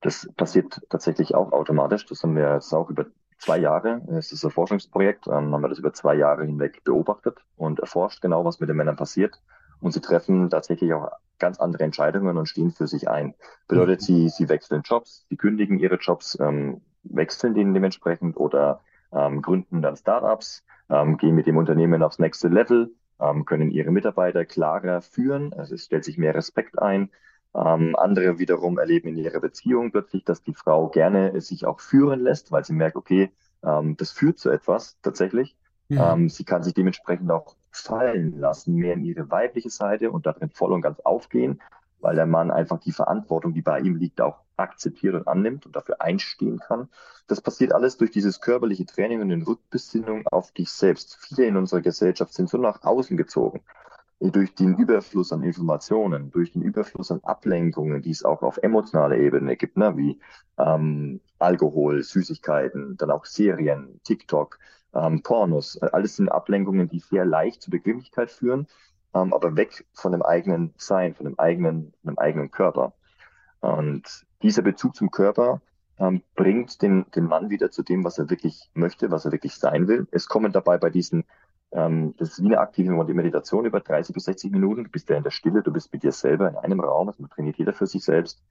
Das passiert tatsächlich auch automatisch. Das haben wir jetzt auch über zwei Jahre. Es ist ein Forschungsprojekt, ähm, haben wir das über zwei Jahre hinweg beobachtet und erforscht genau, was mit den Männern passiert. Und sie treffen tatsächlich auch ganz andere Entscheidungen und stehen für sich ein. Bedeutet, mhm. sie, sie wechseln Jobs, sie kündigen ihre Jobs, ähm, wechseln denen dementsprechend oder ähm, gründen dann Startups, ähm, gehen mit dem Unternehmen aufs nächste Level, ähm, können ihre Mitarbeiter klarer führen. Also es stellt sich mehr Respekt ein. Ähm, andere wiederum erleben in ihrer Beziehung plötzlich, dass die Frau gerne sich auch führen lässt, weil sie merkt, okay, ähm, das führt zu etwas tatsächlich. Ja. Ähm, sie kann sich dementsprechend auch fallen lassen, mehr in ihre weibliche Seite und darin voll und ganz aufgehen, weil der Mann einfach die Verantwortung, die bei ihm liegt, auch akzeptiert und annimmt und dafür einstehen kann. Das passiert alles durch dieses körperliche Training und den Rückbesinnung auf dich selbst. Viele in unserer Gesellschaft sind so nach außen gezogen durch den Überfluss an Informationen, durch den Überfluss an Ablenkungen, die es auch auf emotionaler Ebene gibt, ne, wie ähm, Alkohol, Süßigkeiten, dann auch Serien, TikTok, ähm, Pornos, alles sind Ablenkungen, die sehr leicht zur Bequemlichkeit führen, ähm, aber weg von dem eigenen Sein, von dem eigenen, dem eigenen Körper. Und dieser Bezug zum Körper ähm, bringt den, den Mann wieder zu dem, was er wirklich möchte, was er wirklich sein will. Es kommen dabei bei diesen ähm, das ist wie eine aktive Meditation über 30 bis 60 Minuten. Du bist ja in der Stille, du bist mit dir selber in einem Raum, also man trainiert jeder für sich selbst,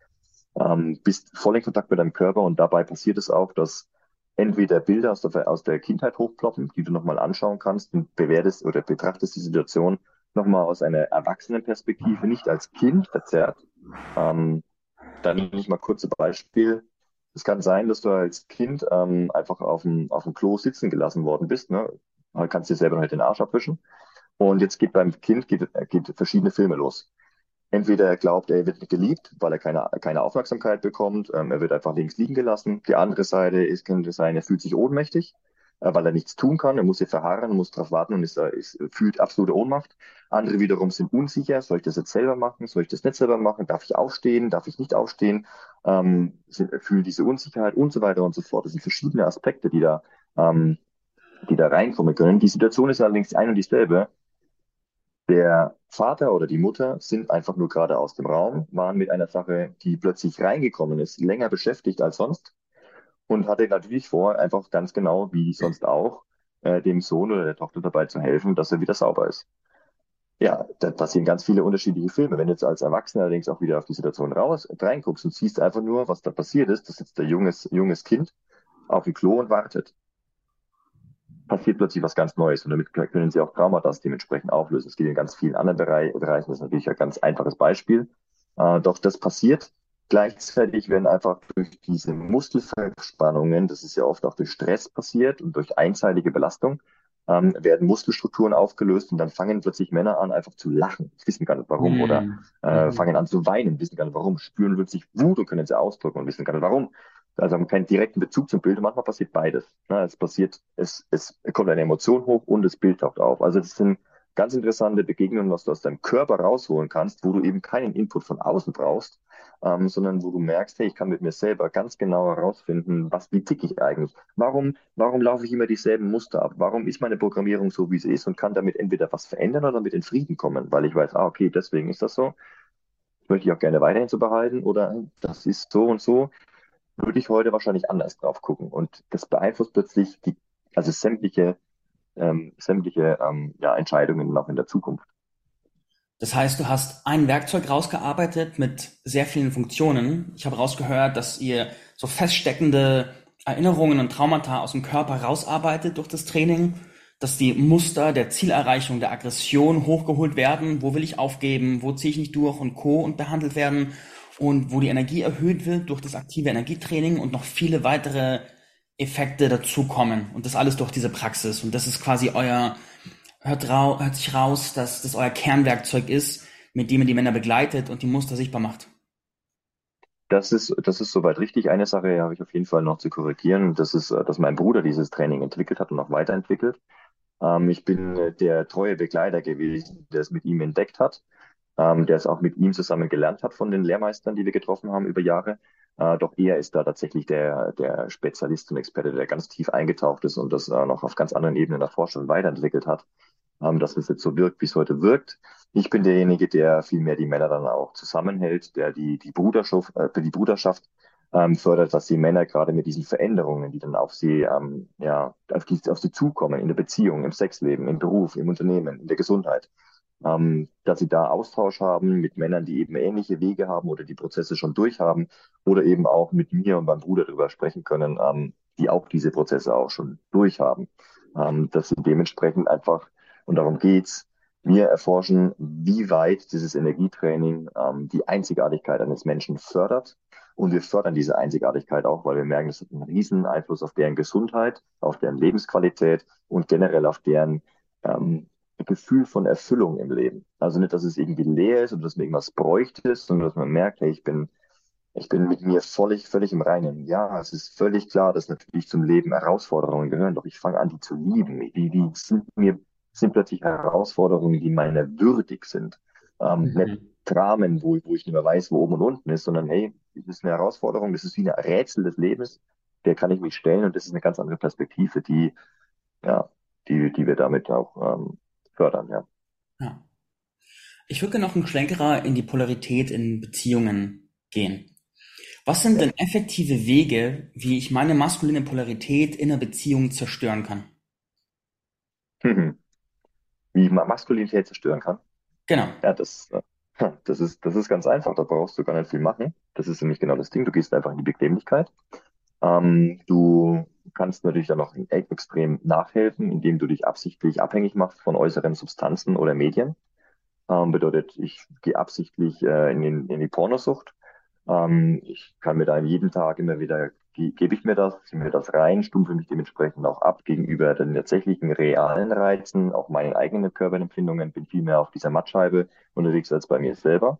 ähm, bist voll in Kontakt mit deinem Körper und dabei passiert es auch, dass entweder Bilder aus der, aus der Kindheit hochploppen, die du nochmal anschauen kannst und bewertest oder betrachtest die Situation nochmal aus einer Erwachsenenperspektive, nicht als Kind verzerrt. Ähm, dann nehme ich mal kurze Beispiel. Es kann sein, dass du als Kind ähm, einfach auf dem, auf dem Klo sitzen gelassen worden bist. Ne? Man kannst dir selber halt den Arsch abwischen. Und jetzt geht beim Kind geht, geht verschiedene Filme los. Entweder er glaubt, er wird nicht geliebt, weil er keine, keine Aufmerksamkeit bekommt, ähm, er wird einfach links liegen gelassen. Die andere Seite ist, könnte sein, er fühlt sich ohnmächtig, äh, weil er nichts tun kann, er muss hier verharren, muss darauf warten und ist, ist, fühlt absolute Ohnmacht. Andere wiederum sind unsicher, soll ich das jetzt selber machen, soll ich das nicht selber machen, darf ich aufstehen, darf ich nicht aufstehen, ähm, sind, fühlen diese Unsicherheit und so weiter und so fort. Das sind verschiedene Aspekte, die da ähm, die da reinkommen können. Die Situation ist allerdings ein und dieselbe. Der Vater oder die Mutter sind einfach nur gerade aus dem Raum, waren mit einer Sache, die plötzlich reingekommen ist, länger beschäftigt als sonst und hatte natürlich vor, einfach ganz genau wie sonst auch, äh, dem Sohn oder der Tochter dabei zu helfen, dass er wieder sauber ist. Ja, da passieren ganz viele unterschiedliche Filme. Wenn du jetzt als Erwachsener allerdings auch wieder auf die Situation raus reinguckst und siehst einfach nur, was da passiert ist, dass jetzt der junges, junges Kind auf dem Klo und wartet, passiert plötzlich was ganz Neues und damit können sie auch Traumata dementsprechend auflösen. Es geht in ganz vielen anderen Bereichen, das ist natürlich ein ganz einfaches Beispiel. Äh, doch das passiert. Gleichzeitig werden einfach durch diese Muskelverspannungen, das ist ja oft auch durch Stress passiert und durch einseitige Belastung, ähm, werden Muskelstrukturen aufgelöst und dann fangen plötzlich Männer an, einfach zu lachen, wissen gar nicht warum, mm. oder äh, mm. fangen an zu weinen, wissen gar nicht warum, spüren plötzlich Wut und können sie ausdrücken und wissen gar nicht warum. Also haben keinen direkten Bezug zum Bild. Und manchmal passiert beides. Ne? Es passiert, es, es kommt eine Emotion hoch und das Bild taucht auf. Also das sind ganz interessante Begegnungen, was du aus deinem Körper rausholen kannst, wo du eben keinen Input von außen brauchst, ähm, sondern wo du merkst, hey, ich kann mit mir selber ganz genau herausfinden, was, wie tick ich eigentlich? Warum, warum laufe ich immer dieselben Muster ab? Warum ist meine Programmierung so, wie sie ist und kann damit entweder was verändern oder damit in Frieden kommen, weil ich weiß, ah, okay, deswegen ist das so. Das möchte ich auch gerne weiterhin so behalten oder das ist so und so. Würde ich heute wahrscheinlich anders drauf gucken. Und das beeinflusst plötzlich die, also sämtliche ähm, sämtliche ähm, ja, Entscheidungen noch in der Zukunft. Das heißt, du hast ein Werkzeug rausgearbeitet mit sehr vielen Funktionen. Ich habe rausgehört, dass ihr so feststeckende Erinnerungen und Traumata aus dem Körper rausarbeitet durch das Training, dass die Muster der Zielerreichung, der Aggression hochgeholt werden. Wo will ich aufgeben? Wo ziehe ich nicht durch und Co. und behandelt werden? Und wo die Energie erhöht wird durch das aktive Energietraining und noch viele weitere Effekte dazukommen und das alles durch diese Praxis. Und das ist quasi euer, hört, rau, hört sich raus, dass das euer Kernwerkzeug ist, mit dem ihr die Männer begleitet und die Muster sichtbar macht. Das ist, das ist soweit richtig. Eine Sache habe ich auf jeden Fall noch zu korrigieren. Das ist, dass mein Bruder dieses Training entwickelt hat und auch weiterentwickelt. Ähm, ich bin der treue Begleiter gewesen, der es mit ihm entdeckt hat, ähm, der es auch mit ihm zusammen gelernt hat von den Lehrmeistern, die wir getroffen haben über Jahre. Äh, doch er ist da tatsächlich der, der Spezialist und Experte, der ganz tief eingetaucht ist und das äh, noch auf ganz anderen Ebenen erforscht und weiterentwickelt hat, ähm, dass es jetzt so wirkt, wie es heute wirkt. Ich bin derjenige, der vielmehr die Männer dann auch zusammenhält, der die, die Bruderschaft, äh, die Bruderschaft ähm, fördert, dass die Männer gerade mit diesen Veränderungen, die dann auf sie, ähm, ja, auf, die, auf sie zukommen, in der Beziehung, im Sexleben, im Beruf, im Unternehmen, in der Gesundheit, ähm, dass sie da Austausch haben mit Männern, die eben ähnliche Wege haben oder die Prozesse schon durchhaben oder eben auch mit mir und meinem Bruder darüber sprechen können, ähm, die auch diese Prozesse auch schon durchhaben. Ähm, dass sie dementsprechend einfach, und darum geht's, wir erforschen, wie weit dieses Energietraining ähm, die Einzigartigkeit eines Menschen fördert. Und wir fördern diese Einzigartigkeit auch, weil wir merken, es hat einen riesen Einfluss auf deren Gesundheit, auf deren Lebensqualität und generell auf deren ähm, Gefühl von Erfüllung im Leben. Also nicht, dass es irgendwie leer ist oder dass man irgendwas bräuchte, sondern dass man merkt, hey, ich bin, ich bin mit mir völlig, völlig im Reinen. Ja, es ist völlig klar, dass natürlich zum Leben Herausforderungen gehören, doch ich fange an, die zu lieben. Die, die sind mir, sind plötzlich Herausforderungen, die meiner würdig sind. Ähm, mhm. Nicht Dramen, wo, wo ich nicht mehr weiß, wo oben und unten ist, sondern hey, das ist eine Herausforderung, das ist wie ein Rätsel des Lebens, der kann ich mich stellen und das ist eine ganz andere Perspektive, die, ja, die, die wir damit auch ähm, fördern, ja. ja. Ich würde noch einen Schlenkerer in die Polarität in Beziehungen gehen. Was sind denn effektive Wege, wie ich meine maskuline Polarität in einer Beziehung zerstören kann? Mhm. Wie man Maskulinität zerstören kann? Genau. Ja, das, äh, das, ist, das ist ganz einfach. Da brauchst du gar nicht viel machen. Das ist nämlich genau das Ding. Du gehst einfach in die Bequemlichkeit. Ähm, du kannst natürlich dann noch extrem nachhelfen, indem du dich absichtlich abhängig machst von äußeren Substanzen oder Medien. Ähm, bedeutet, ich gehe absichtlich äh, in, den, in die Pornosucht. Ähm, ich kann mir da jeden Tag immer wieder, ge gebe ich mir das, ziehe mir das rein, stumpfe mich dementsprechend auch ab gegenüber den tatsächlichen realen Reizen, auch meinen eigenen Körperempfindungen, bin viel mehr auf dieser Mattscheibe unterwegs als bei mir selber.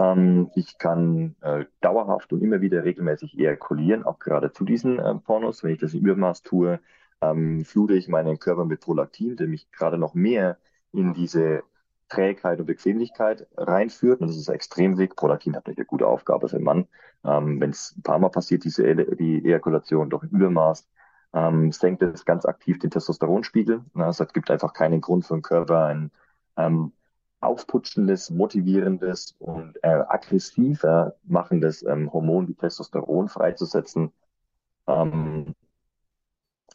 Ähm, ich kann äh, dauerhaft und immer wieder regelmäßig ejakulieren, auch gerade zu diesen äh, Pornos. Wenn ich das im Übermaß tue, ähm, flute ich meinen Körper mit Prolaktin, der mich gerade noch mehr in diese Trägheit und Bequemlichkeit reinführt. Und das ist extrem wichtig. Prolaktin hat eine gute Aufgabe für den Mann. Ähm, Wenn es ein paar Mal passiert, diese e die Ejakulation doch im Übermaß, ähm, senkt es ganz aktiv den Testosteronspiegel. Es gibt einfach keinen Grund für den Körper, ein ähm, aufputschendes, motivierendes und äh, aggressiver machendes ähm, Hormon wie Testosteron freizusetzen, ähm,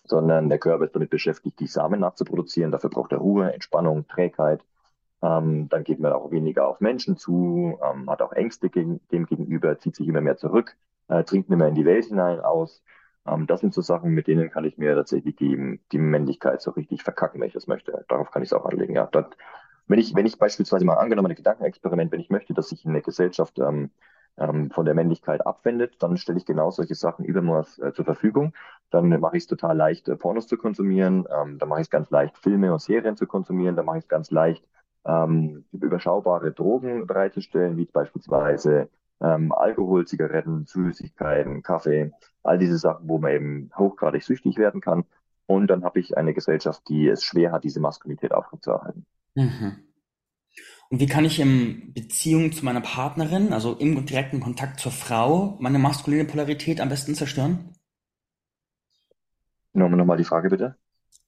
sondern der Körper ist damit beschäftigt, die Samen nachzuproduzieren. Dafür braucht er Ruhe, Entspannung, Trägheit. Ähm, dann geht man auch weniger auf Menschen zu, ähm, hat auch Ängste gegen, dem gegenüber, zieht sich immer mehr zurück, äh, nicht mehr in die Welt hinein aus. Ähm, das sind so Sachen, mit denen kann ich mir tatsächlich die, die Männlichkeit so richtig verkacken, wenn ich das möchte. Darauf kann ich es auch anlegen. Ja, das, wenn ich, wenn ich beispielsweise mal angenommen, ein Gedankenexperiment, wenn ich möchte, dass sich eine Gesellschaft ähm, ähm, von der Männlichkeit abwendet, dann stelle ich genau solche Sachen Übermaß äh, zur Verfügung. Dann mache ich es total leicht, äh, Pornos zu konsumieren. Ähm, dann mache ich es ganz leicht, Filme und Serien zu konsumieren. Dann mache ich es ganz leicht, ähm, überschaubare Drogen bereitzustellen, wie beispielsweise ähm, Alkohol, Zigaretten, Süßigkeiten, Kaffee, all diese Sachen, wo man eben hochgradig süchtig werden kann. Und dann habe ich eine Gesellschaft, die es schwer hat, diese Maskulinität aufrechtzuerhalten. Mhm. Und wie kann ich in Beziehung zu meiner Partnerin, also im direkten Kontakt zur Frau, meine maskuline Polarität am besten zerstören? Nochmal, nochmal die Frage bitte.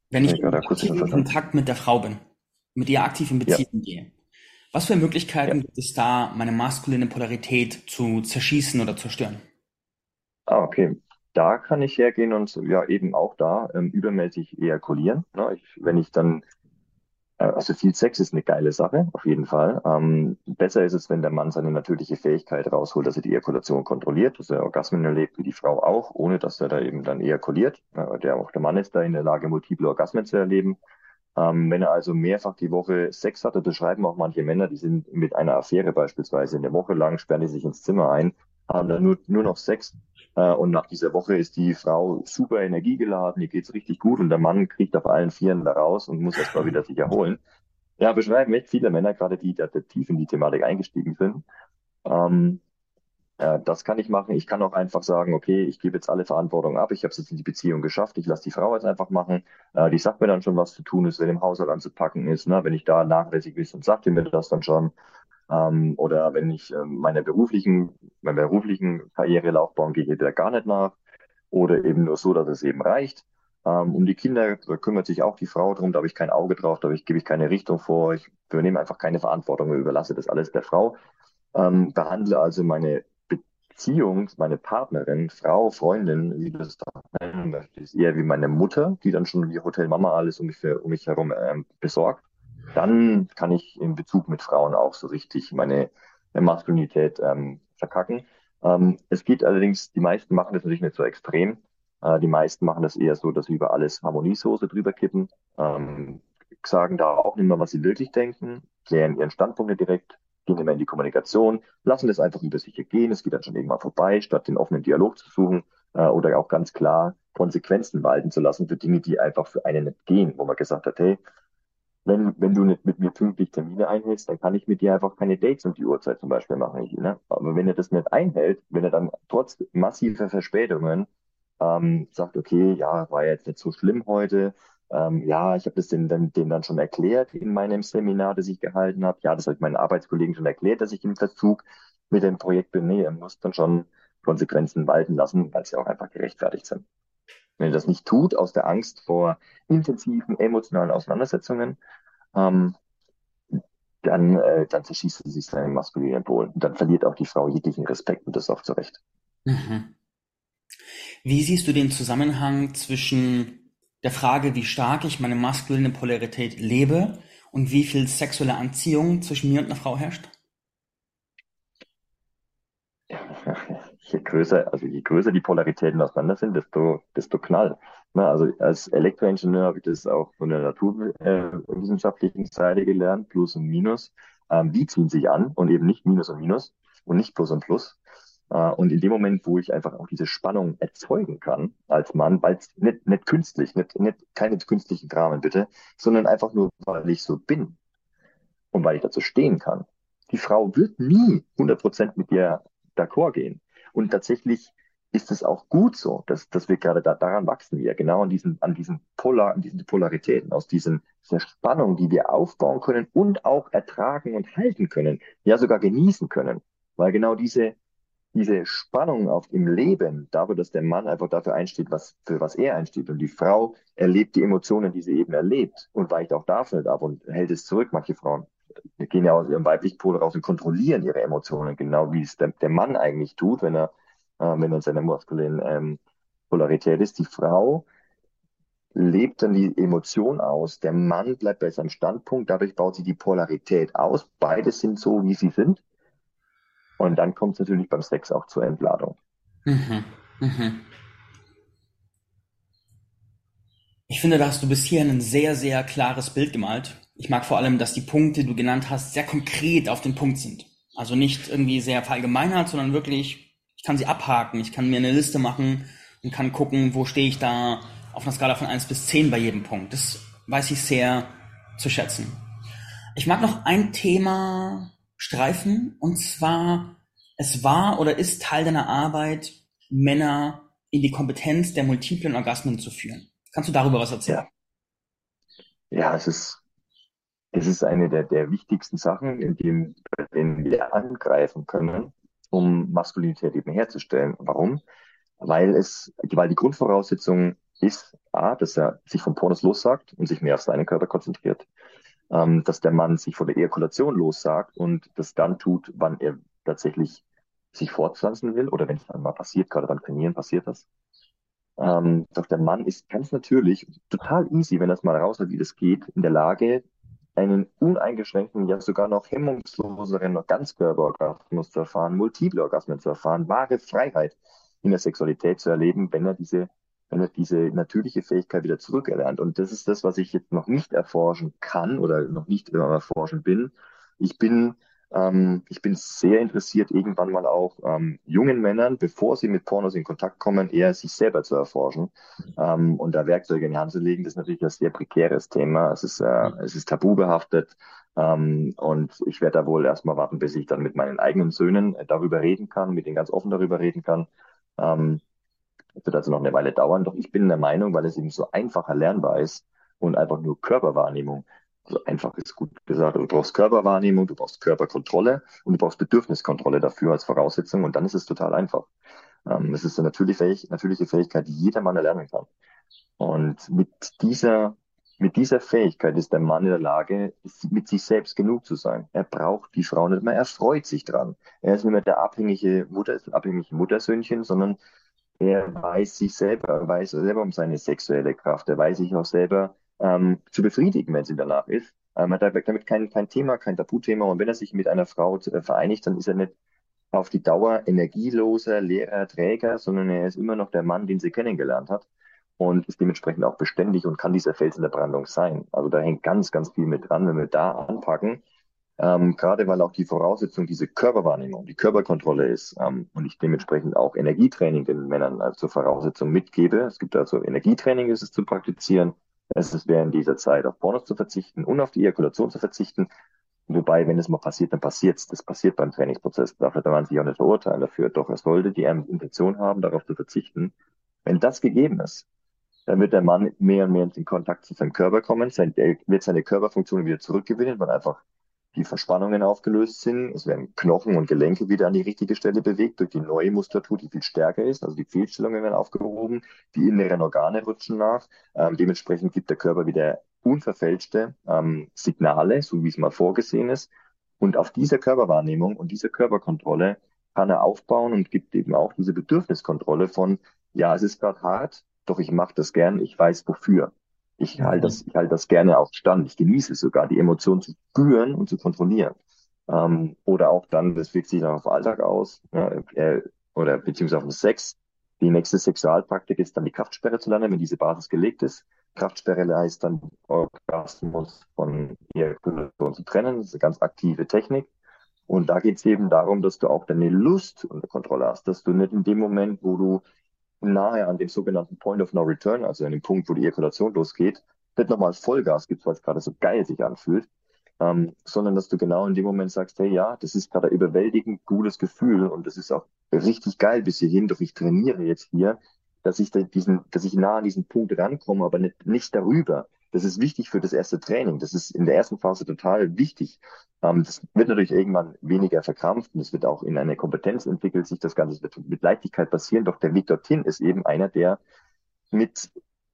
Wenn ich, ich in Kontakt mit der Frau bin, mit ihr aktiv in Beziehung ja. gehe, was für Möglichkeiten ja. gibt es da, meine maskuline Polarität zu zerschießen oder zerstören? Ah, okay. Da kann ich hergehen und ja eben auch da ähm, übermäßig ejakulieren. Ne? Ich, wenn ich dann also viel Sex ist eine geile Sache, auf jeden Fall. Ähm, besser ist es, wenn der Mann seine natürliche Fähigkeit rausholt, dass er die Ejakulation kontrolliert, dass er Orgasmen erlebt, wie die Frau auch, ohne dass er da eben dann ejakuliert. Äh, der, auch der Mann ist da in der Lage, multiple Orgasmen zu erleben. Ähm, wenn er also mehrfach die Woche Sex hatte, beschreiben auch manche Männer, die sind mit einer Affäre beispielsweise in der Woche lang, sperren die sich ins Zimmer ein, haben dann nur, nur noch Sex. Äh, und nach dieser Woche ist die Frau super energiegeladen, ihr geht's richtig gut und der Mann kriegt auf allen Vieren da raus und muss erst mal wieder sich erholen. Ja, beschreiben echt viele Männer, gerade die, die tief in die Thematik eingestiegen sind. Ähm, äh, das kann ich machen. Ich kann auch einfach sagen, okay, ich gebe jetzt alle Verantwortung ab. Ich habe es jetzt in die Beziehung geschafft. Ich lasse die Frau jetzt einfach machen. Äh, die sagt mir dann schon, was zu tun ist, wenn im Haushalt anzupacken ist. Ne? Wenn ich da nachlässig bin, dann sagt die mir das dann schon. Ähm, oder wenn ich äh, meiner beruflichen, meiner beruflichen Karrierelaufbahn gehe, geht der gar nicht nach. Oder eben nur so, dass es eben reicht. Ähm, um die Kinder da kümmert sich auch die Frau drum. Da habe ich kein Auge drauf. Da ich, gebe ich keine Richtung vor. Ich übernehme einfach keine Verantwortung. Überlasse das alles der Frau. Ähm, behandle also meine Beziehung, meine Partnerin, Frau, Freundin, wie du das nennen möchtest, eher wie meine Mutter, die dann schon wie Hotel Mama alles um mich, für, um mich herum ähm, besorgt, dann kann ich in Bezug mit Frauen auch so richtig meine Maskulinität ähm, verkacken. Ähm, es geht allerdings, die meisten machen das natürlich nicht so extrem. Äh, die meisten machen das eher so, dass sie über alles Harmoniesoße drüber kippen, ähm, sagen da auch nicht mehr, was sie wirklich denken, klären ihren Standpunkt direkt, gehen immer in die Kommunikation, lassen es einfach über sich gehen, es geht dann schon irgendwann vorbei, statt den offenen Dialog zu suchen äh, oder auch ganz klar Konsequenzen walten zu lassen für Dinge, die einfach für einen nicht gehen, wo man gesagt hat, hey, wenn, wenn du nicht mit mir pünktlich Termine einhältst, dann kann ich mit dir einfach keine Dates um die Uhrzeit zum Beispiel machen. Ich, ne? Aber wenn er das nicht einhält, wenn er dann trotz massiver Verspätungen ähm, sagt, okay, ja, war jetzt nicht so schlimm heute, ähm, ja, ich habe das denen dann, denen dann schon erklärt in meinem Seminar, das ich gehalten habe. Ja, das habe ich meinen Arbeitskollegen schon erklärt, dass ich im Verzug mit dem Projekt bin. Nee, er muss dann schon Konsequenzen walten lassen, weil sie auch einfach gerechtfertigt sind. Wenn er das nicht tut, aus der Angst vor intensiven emotionalen Auseinandersetzungen, ähm, dann, äh, dann zerschießt er sich seinen maskulinen Pol. Und dann verliert auch die Frau jeglichen Respekt und das auch zurecht. Mhm. Wie siehst du den Zusammenhang zwischen der Frage, wie stark ich meine maskuline Polarität lebe und wie viel sexuelle Anziehung zwischen mir und einer Frau herrscht? Je größer, also je größer die Polaritäten auseinander sind, desto, desto knall. Also als Elektroingenieur habe ich das auch von der naturwissenschaftlichen Seite gelernt, Plus und Minus. Ähm, die ziehen sich an und eben nicht Minus und Minus und nicht Plus und Plus. Äh, und in dem Moment, wo ich einfach auch diese Spannung erzeugen kann als Mann, weil es nicht, nicht künstlich, nicht, nicht keine künstlichen Dramen bitte, sondern einfach nur, weil ich so bin und weil ich dazu stehen kann. Die Frau wird nie 100% mit dir d'accord gehen. Und tatsächlich ist es auch gut so, dass, dass wir gerade da, daran wachsen wir, genau an diesen, an diesen Polar, an diesen Polaritäten, aus diesen, dieser Spannung, die wir aufbauen können und auch ertragen und halten können, ja sogar genießen können. Weil genau diese, diese Spannung auf im Leben, dafür, dass der Mann einfach dafür einsteht, was, für was er einsteht. Und die Frau erlebt die Emotionen, die sie eben erlebt und weicht auch dafür ab und hält es zurück. Manche Frauen gehen ja aus ihrem weiblichen Pol raus und kontrollieren ihre Emotionen, genau wie es der, der Mann eigentlich tut, wenn er, äh, wenn er in seiner maskulinen ähm, Polarität ist. Die Frau lebt dann die Emotion aus. Der Mann bleibt bei seinem Standpunkt, dadurch baut sich die Polarität aus. Beide sind so, wie sie sind. Und dann kommt es natürlich beim Sex auch zur Entladung. Mhm. Mhm. Ich finde, da hast du bis hierhin ein sehr, sehr klares Bild gemalt. Ich mag vor allem, dass die Punkte, die du genannt hast, sehr konkret auf den Punkt sind. Also nicht irgendwie sehr verallgemeinert, sondern wirklich, ich kann sie abhaken, ich kann mir eine Liste machen und kann gucken, wo stehe ich da auf einer Skala von eins bis zehn bei jedem Punkt. Das weiß ich sehr zu schätzen. Ich mag noch ein Thema streifen und zwar, es war oder ist Teil deiner Arbeit, Männer in die Kompetenz der multiplen Orgasmen zu führen. Kannst du darüber was erzählen? Ja, ja es ist, es ist eine der, der wichtigsten Sachen, in dem, bei denen wir angreifen können, um Maskulinität eben herzustellen. Warum? Weil es, weil die Grundvoraussetzung ist, A, dass er sich vom Pornos lossagt und sich mehr auf seinen Körper konzentriert. Ähm, dass der Mann sich von der Ejakulation lossagt und das dann tut, wann er tatsächlich sich fortpflanzen will oder wenn es dann mal passiert, gerade beim Trainieren passiert das. Ähm, doch der Mann ist ganz natürlich, total easy, wenn es mal raus hat, wie das geht, in der Lage, einen uneingeschränkten, ja sogar noch hemmungsloseren noch Ganzkörperorgasmus zu erfahren, multiple Orgasmen zu erfahren, wahre Freiheit in der Sexualität zu erleben, wenn er diese, wenn er diese natürliche Fähigkeit wieder zurückerlernt. Und das ist das, was ich jetzt noch nicht erforschen kann oder noch nicht erforschen bin. Ich bin ähm, ich bin sehr interessiert, irgendwann mal auch ähm, jungen Männern, bevor sie mit Pornos in Kontakt kommen, eher sich selber zu erforschen ähm, und da Werkzeuge in die Hand zu legen. Das ist natürlich ein sehr prekäres Thema. Es ist, äh, es ist tabubehaftet. Ähm, und ich werde da wohl erstmal warten, bis ich dann mit meinen eigenen Söhnen äh, darüber reden kann, mit denen ganz offen darüber reden kann. Ähm, das wird also noch eine Weile dauern. Doch ich bin der Meinung, weil es eben so einfach erlernbar ist und einfach nur Körperwahrnehmung also einfach ist gut gesagt. Du brauchst Körperwahrnehmung, du brauchst Körperkontrolle und du brauchst Bedürfniskontrolle dafür als Voraussetzung und dann ist es total einfach. Ähm, es ist eine natürliche, natürliche Fähigkeit, die jeder Mann erlernen kann. Und mit dieser, mit dieser Fähigkeit ist der Mann in der Lage, mit sich selbst genug zu sein. Er braucht die Frau nicht mehr, er freut sich dran. Er ist nicht mehr der abhängige Mutter, abhängige Muttersöhnchen, sondern er weiß sich selber, er weiß selber um seine sexuelle Kraft, er weiß sich auch selber, ähm, zu befriedigen, wenn sie danach ist. Ähm, hat damit kein, kein Thema, kein Tabuthema. Und wenn er sich mit einer Frau äh, vereinigt, dann ist er nicht auf die Dauer energieloser, leerer Träger, sondern er ist immer noch der Mann, den sie kennengelernt hat und ist dementsprechend auch beständig und kann dieser Fels in der Brandung sein. Also da hängt ganz, ganz viel mit dran, wenn wir da anpacken. Ähm, gerade weil auch die Voraussetzung diese Körperwahrnehmung, die Körperkontrolle ist ähm, und ich dementsprechend auch Energietraining den Männern als zur Voraussetzung mitgebe. Es gibt also Energietraining, ist es zu praktizieren. Es ist während dieser Zeit auf Pornos zu verzichten und auf die Ejakulation zu verzichten. Wobei, wenn es mal passiert, dann passiert's. Das passiert beim Trainingsprozess. Da sollte man sich auch nicht verurteilen dafür. Doch er sollte die Intention haben, darauf zu verzichten. Wenn das gegeben ist, dann wird der Mann mehr und mehr in Kontakt zu seinem Körper kommen, sein, wird seine Körperfunktionen wieder zurückgewinnen, weil einfach die Verspannungen aufgelöst sind. Es werden Knochen und Gelenke wieder an die richtige Stelle bewegt durch die neue Muskulatur, die viel stärker ist. Also die Fehlstellungen werden aufgehoben, die inneren Organe rutschen nach. Ähm, dementsprechend gibt der Körper wieder unverfälschte ähm, Signale, so wie es mal vorgesehen ist. Und auf dieser Körperwahrnehmung und dieser Körperkontrolle kann er aufbauen und gibt eben auch diese Bedürfniskontrolle von, ja, es ist gerade hart, doch ich mache das gern, ich weiß wofür. Ich halte das, ich halte das gerne auf Stand. Ich genieße es sogar, die Emotionen zu spüren und zu kontrollieren. Ähm, oder auch dann, das wirkt sich dann auf den Alltag aus, äh, oder beziehungsweise auf den Sex. Die nächste Sexualpraktik ist dann die Kraftsperre zu lernen, wenn diese Basis gelegt ist. Kraftsperre heißt dann Orgasmus von Ejakulation zu trennen. Das ist eine ganz aktive Technik. Und da geht es eben darum, dass du auch deine Lust unter Kontrolle hast, dass du nicht in dem Moment, wo du nahe an dem sogenannten Point of No Return, also an dem Punkt, wo die Ejakulation losgeht, nicht nochmal Vollgas gibt, weil es gerade so geil sich anfühlt, ähm, sondern dass du genau in dem Moment sagst, hey ja, das ist gerade ein überwältigend gutes Gefühl und das ist auch richtig geil bis hierhin, doch ich trainiere jetzt hier, dass ich diesen, dass ich nah an diesen Punkt rankomme, aber nicht, nicht darüber. Das ist wichtig für das erste Training. Das ist in der ersten Phase total wichtig. Ähm, das wird natürlich irgendwann weniger verkrampft und es wird auch in eine Kompetenz entwickelt sich das Ganze wird mit Leichtigkeit passieren. Doch der Weg dorthin ist eben einer, der mit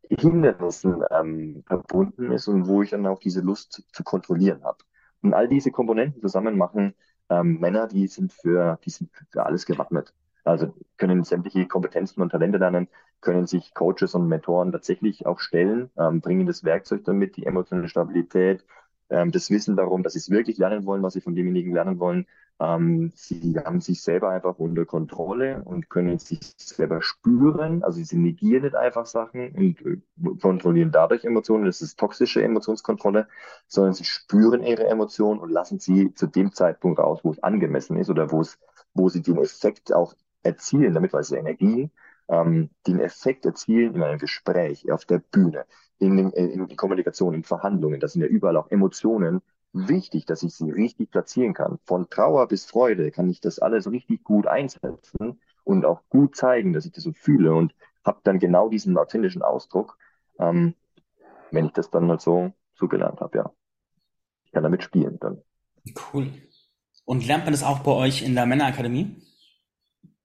Hindernissen ähm, verbunden ist und wo ich dann auch diese Lust zu kontrollieren habe. Und all diese Komponenten zusammen machen ähm, Männer, die sind für, die sind für alles gewappnet. Also können sämtliche Kompetenzen und Talente lernen, können sich Coaches und Mentoren tatsächlich auch stellen, ähm, bringen das Werkzeug damit, die emotionale Stabilität, ähm, das Wissen darum, dass sie es wirklich lernen wollen, was sie von demjenigen lernen wollen. Ähm, sie haben sich selber einfach unter Kontrolle und können sich selber spüren. Also sie negieren nicht einfach Sachen und äh, kontrollieren dadurch Emotionen. Das ist toxische Emotionskontrolle, sondern sie spüren ihre Emotionen und lassen sie zu dem Zeitpunkt raus, wo es angemessen ist oder wo es, wo sie den Effekt auch erzielen, damit, weil es Energie, ähm, den Effekt erzielen in einem Gespräch, auf der Bühne, in, den, in, in Kommunikation, in Verhandlungen. Das sind ja überall auch Emotionen wichtig, dass ich sie richtig platzieren kann. Von Trauer bis Freude kann ich das alles richtig gut einsetzen und auch gut zeigen, dass ich das so fühle und habe dann genau diesen authentischen Ausdruck, ähm, wenn ich das dann halt so, so gelernt habe, ja. Ich kann damit spielen dann. Cool. Und lernt man das auch bei euch in der Männerakademie?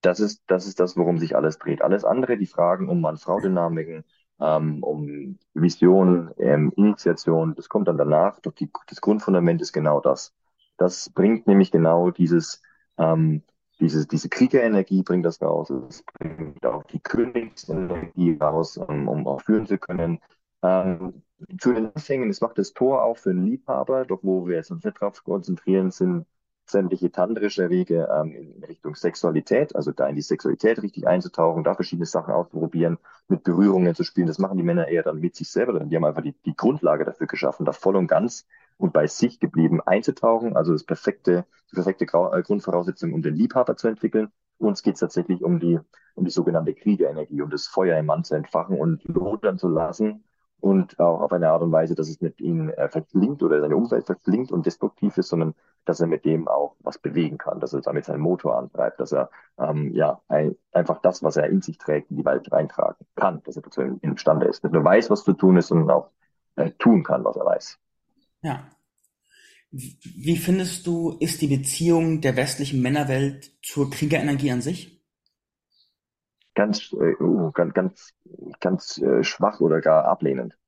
Das ist, das ist das, worum sich alles dreht. Alles andere, die Fragen um Mann-Frau-Dynamiken, ähm, um Vision, ähm, Initiation, das kommt dann danach. Doch die, das Grundfundament ist genau das. Das bringt nämlich genau dieses, ähm, diese, diese Kriegerenergie bringt das raus. Es bringt auch die Königsenergie raus, um, um auch führen zu können. Ähm, zu den Anfängen, es macht das Tor auch für einen Liebhaber, doch wo wir jetzt uns nicht drauf konzentrieren, sind sämtliche tantrische Wege ähm, in Richtung Sexualität, also da in die Sexualität richtig einzutauchen, da verschiedene Sachen auszuprobieren, mit Berührungen zu spielen. Das machen die Männer eher dann mit sich selber. Die haben einfach die, die Grundlage dafür geschaffen, da voll und ganz und bei sich geblieben einzutauchen. Also das perfekte, die perfekte äh, Grundvoraussetzung, um den Liebhaber zu entwickeln. Uns geht es tatsächlich um die, um die sogenannte Kriegeenergie, um das Feuer im Mann zu entfachen und lodern zu lassen und auch auf eine Art und Weise, dass es nicht ihn äh, verschlingt oder seine Umwelt verschlingt und destruktiv ist, sondern dass er mit dem auch was bewegen kann, dass er damit seinen Motor antreibt, dass er ähm, ja ein, einfach das, was er in sich trägt, in die Welt reintragen kann, dass er dazu imstande ist, nicht nur weiß, was zu tun ist, sondern auch äh, tun kann, was er weiß. Ja. Wie findest du, ist die Beziehung der westlichen Männerwelt zur Kriegerenergie an sich? Ganz, äh, uh, ganz, ganz, ganz äh, schwach oder gar ablehnend.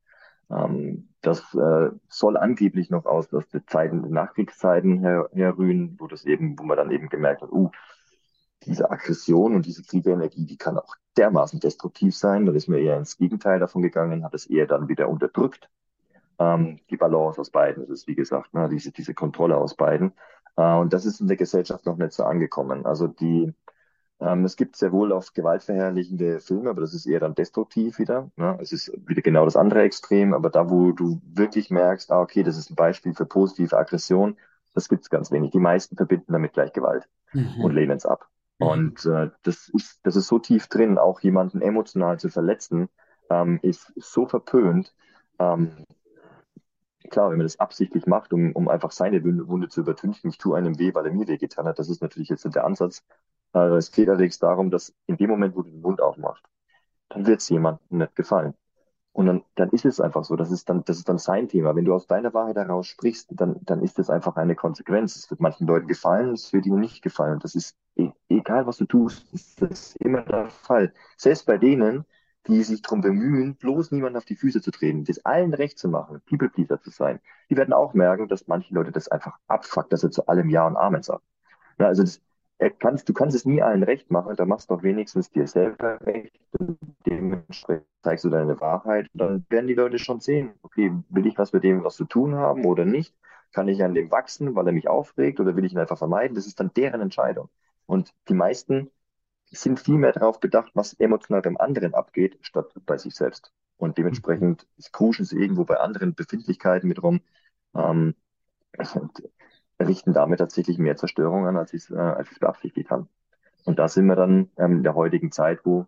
Ähm, das äh, soll angeblich noch aus, aus den Zeiten, den Nachkriegszeiten her, herrühren, wo das eben, wo man dann eben gemerkt hat, uh, diese Aggression und diese Kriegsenergie, die kann auch dermaßen destruktiv sein. Da ist mir eher ins Gegenteil davon gegangen, hat es eher dann wieder unterdrückt. Ähm, die Balance aus beiden, das ist wie gesagt, ne, diese, diese Kontrolle aus beiden. Äh, und das ist in der Gesellschaft noch nicht so angekommen. Also die, ähm, es gibt sehr wohl auch gewaltverherrlichende Filme, aber das ist eher dann destruktiv wieder. Ne? Es ist wieder genau das andere Extrem, aber da, wo du wirklich merkst, ah, okay, das ist ein Beispiel für positive Aggression, das gibt's ganz wenig. Die meisten verbinden damit gleich Gewalt mhm. und lehnen es ab. Mhm. Und äh, das, ist, das ist so tief drin, auch jemanden emotional zu verletzen, ähm, ist so verpönt. Ähm, klar, wenn man das absichtlich macht, um, um einfach seine Wunde zu übertünchen, ich tue einem weh, weil er mir weh getan hat, das ist natürlich jetzt der Ansatz. Also es geht allerdings darum, dass in dem Moment, wo du den Mund aufmachst, dann wird es jemandem nicht gefallen. Und dann, dann ist es einfach so. Das ist dann, das ist dann sein Thema. Wenn du aus deiner Wahrheit heraus sprichst, dann, dann ist das einfach eine Konsequenz. Es wird manchen Leuten gefallen, es wird ihnen nicht gefallen. Und das ist, e egal was du tust, ist das immer der Fall. Selbst bei denen, die sich darum bemühen, bloß niemanden auf die Füße zu treten, das allen recht zu machen, People-Pleaser zu sein, die werden auch merken, dass manche Leute das einfach abfuckt, dass er zu allem Ja und Amen sagt. Ja, also das, kannst, du kannst es nie allen recht machen, da machst du doch wenigstens dir selber recht und dementsprechend zeigst du deine Wahrheit. Und dann werden die Leute schon sehen, okay, will ich was mit dem was zu tun haben oder nicht? Kann ich an dem wachsen, weil er mich aufregt oder will ich ihn einfach vermeiden? Das ist dann deren Entscheidung. Und die meisten sind viel mehr darauf bedacht, was emotional beim anderen abgeht, statt bei sich selbst. Und dementsprechend kruschen sie irgendwo bei anderen Befindlichkeiten mit rum. Ähm, richten damit tatsächlich mehr Zerstörung an, als ich es äh, als beabsichtigt habe. Und da sind wir dann ähm, in der heutigen Zeit, wo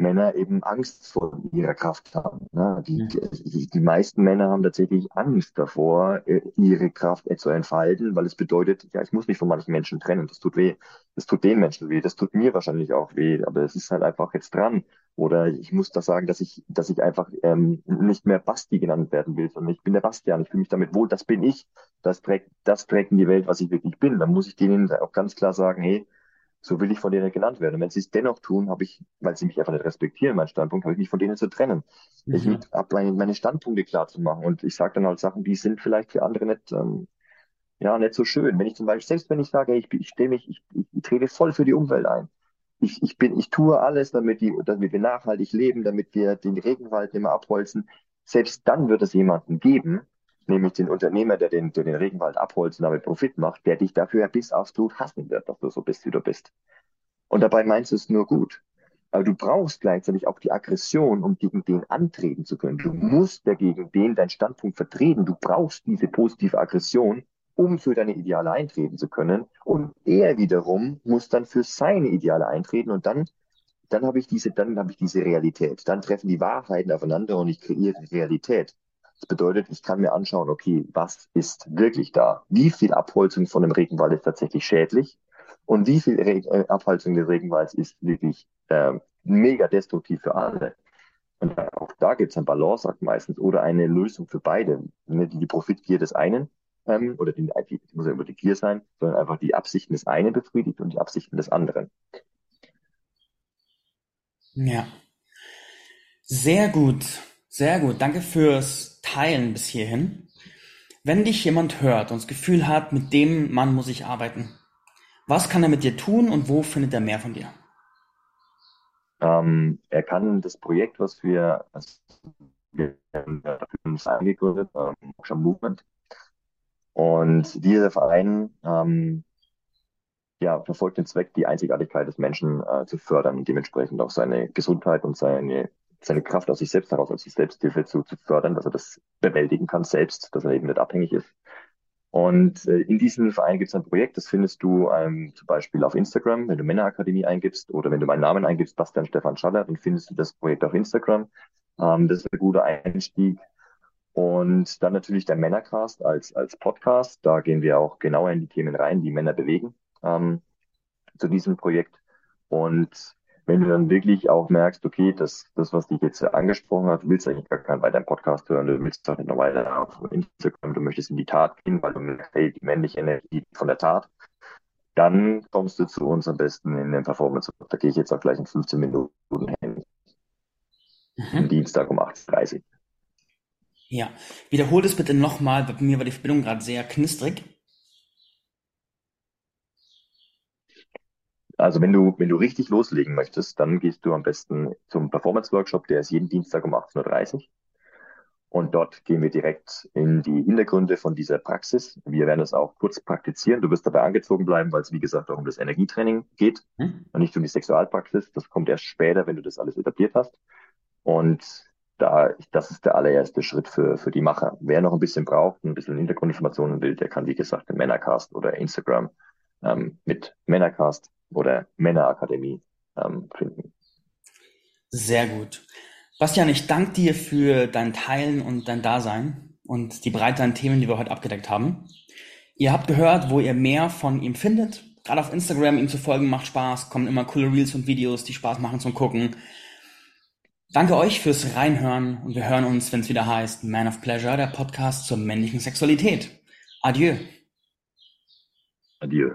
Männer eben Angst vor ihrer Kraft haben. Ne? Die, die, die, meisten Männer haben tatsächlich Angst davor, äh, ihre Kraft zu entfalten, weil es bedeutet, ja, ich muss mich von manchen Menschen trennen. Das tut weh. Das tut den Menschen weh. Das tut mir wahrscheinlich auch weh. Aber es ist halt einfach jetzt dran. Oder ich muss da sagen, dass ich, dass ich einfach ähm, nicht mehr Basti genannt werden will, sondern ich bin der Bastian. Ich fühle mich damit wohl. Das bin ich. Das trägt, das trägt in die Welt, was ich wirklich bin. Dann muss ich denen auch ganz klar sagen, hey, so will ich von denen genannt werden. Und wenn sie es dennoch tun, habe ich, weil sie mich einfach nicht respektieren, meinen Standpunkt, habe ich mich von denen zu trennen. Mhm. Ich habe meine, meine Standpunkte klar zu machen und ich sage dann halt Sachen, die sind vielleicht für andere nicht, ähm, ja, nicht so schön. Wenn ich zum Beispiel, selbst wenn ich sage, ich, ich stehe mich, ich, ich, ich trete voll für die Umwelt ein, ich, ich bin, ich tue alles, damit die, damit wir nachhaltig leben, damit wir den Regenwald immer abholzen. Selbst dann wird es jemanden geben, nämlich den Unternehmer, der den, der den Regenwald abholzt und damit Profit macht, der dich dafür bis aufs Blut hassen wird, dass du so bist, wie du bist. Und dabei meinst du es nur gut. Aber du brauchst gleichzeitig auch die Aggression, um gegen den antreten zu können. Du musst ja gegen den deinen Standpunkt vertreten. Du brauchst diese positive Aggression, um für deine Ideale eintreten zu können. Und er wiederum muss dann für seine Ideale eintreten und dann, dann habe ich diese, dann habe ich diese Realität. Dann treffen die Wahrheiten aufeinander und ich kreiere Realität. Das bedeutet, ich kann mir anschauen, okay, was ist wirklich da? Wie viel Abholzung von dem Regenwald ist tatsächlich schädlich? Und wie viel Re äh, Abholzung des Regenwalds ist wirklich äh, mega destruktiv für alle? Und auch da gibt es ein Balanceakt meistens oder eine Lösung für beide. Nicht die Profitgier des einen ähm, oder die, die muss ja über die Gier sein, sondern einfach die Absichten des einen befriedigt und die Absichten des anderen. Ja. Sehr gut. Sehr gut. Danke fürs Teilen bis hierhin. Wenn dich jemand hört und das Gefühl hat, mit dem Mann muss ich arbeiten, was kann er mit dir tun und wo findet er mehr von dir? Ähm, er kann das Projekt, was wir, was wir haben ähm, Movement, und dieser Verein ähm, ja, verfolgt den Zweck, die Einzigartigkeit des Menschen äh, zu fördern und dementsprechend auch seine Gesundheit und seine, seine Kraft aus sich selbst heraus, aus sich Selbsthilfe zu, zu fördern, dass er das bewältigen kann selbst, dass er eben nicht abhängig ist. Und äh, in diesem Verein gibt es ein Projekt, das findest du ähm, zum Beispiel auf Instagram, wenn du Männerakademie eingibst oder wenn du meinen Namen eingibst, Bastian Stefan Schaller, dann findest du das Projekt auf Instagram. Ähm, das ist ein guter Einstieg. Und dann natürlich der Männercast als, als Podcast. Da gehen wir auch genauer in die Themen rein, die Männer bewegen ähm, zu diesem Projekt. Und wenn du dann wirklich auch merkst, okay, das, das was dich jetzt angesprochen hat, du willst eigentlich gar keinen weiteren Podcast hören, du willst doch nicht noch weiter auf Instagram, du möchtest in die Tat gehen, weil du merkst, hey, die männliche Energie von der Tat, dann kommst du zu uns am besten in den Performance. Da gehe ich jetzt auch gleich in 15 Minuten hin. Mhm. Dienstag um 18.30 Uhr. Ja, wiederhol das bitte nochmal, bei mir war die Verbindung gerade sehr knistrig. Also wenn du, wenn du richtig loslegen möchtest, dann gehst du am besten zum Performance-Workshop, der ist jeden Dienstag um 18.30 Uhr. Und dort gehen wir direkt in die Hintergründe von dieser Praxis. Wir werden es auch kurz praktizieren. Du wirst dabei angezogen bleiben, weil es, wie gesagt, auch um das Energietraining geht hm. und nicht um die Sexualpraxis. Das kommt erst später, wenn du das alles etabliert hast. Und da, das ist der allererste Schritt für, für die Macher. Wer noch ein bisschen braucht, ein bisschen Hintergrundinformationen will, der kann, wie gesagt, den Männercast oder Instagram ähm, mit Männercast oder Männerakademie ähm, finden. Sehr gut. Bastian, ich danke dir für dein Teilen und dein Dasein und die Breite an Themen, die wir heute abgedeckt haben. Ihr habt gehört, wo ihr mehr von ihm findet. Gerade auf Instagram ihm zu folgen macht Spaß, kommen immer coole Reels und Videos, die Spaß machen zum Gucken. Danke euch fürs Reinhören und wir hören uns, wenn es wieder heißt Man of Pleasure, der Podcast zur männlichen Sexualität. Adieu. Adieu.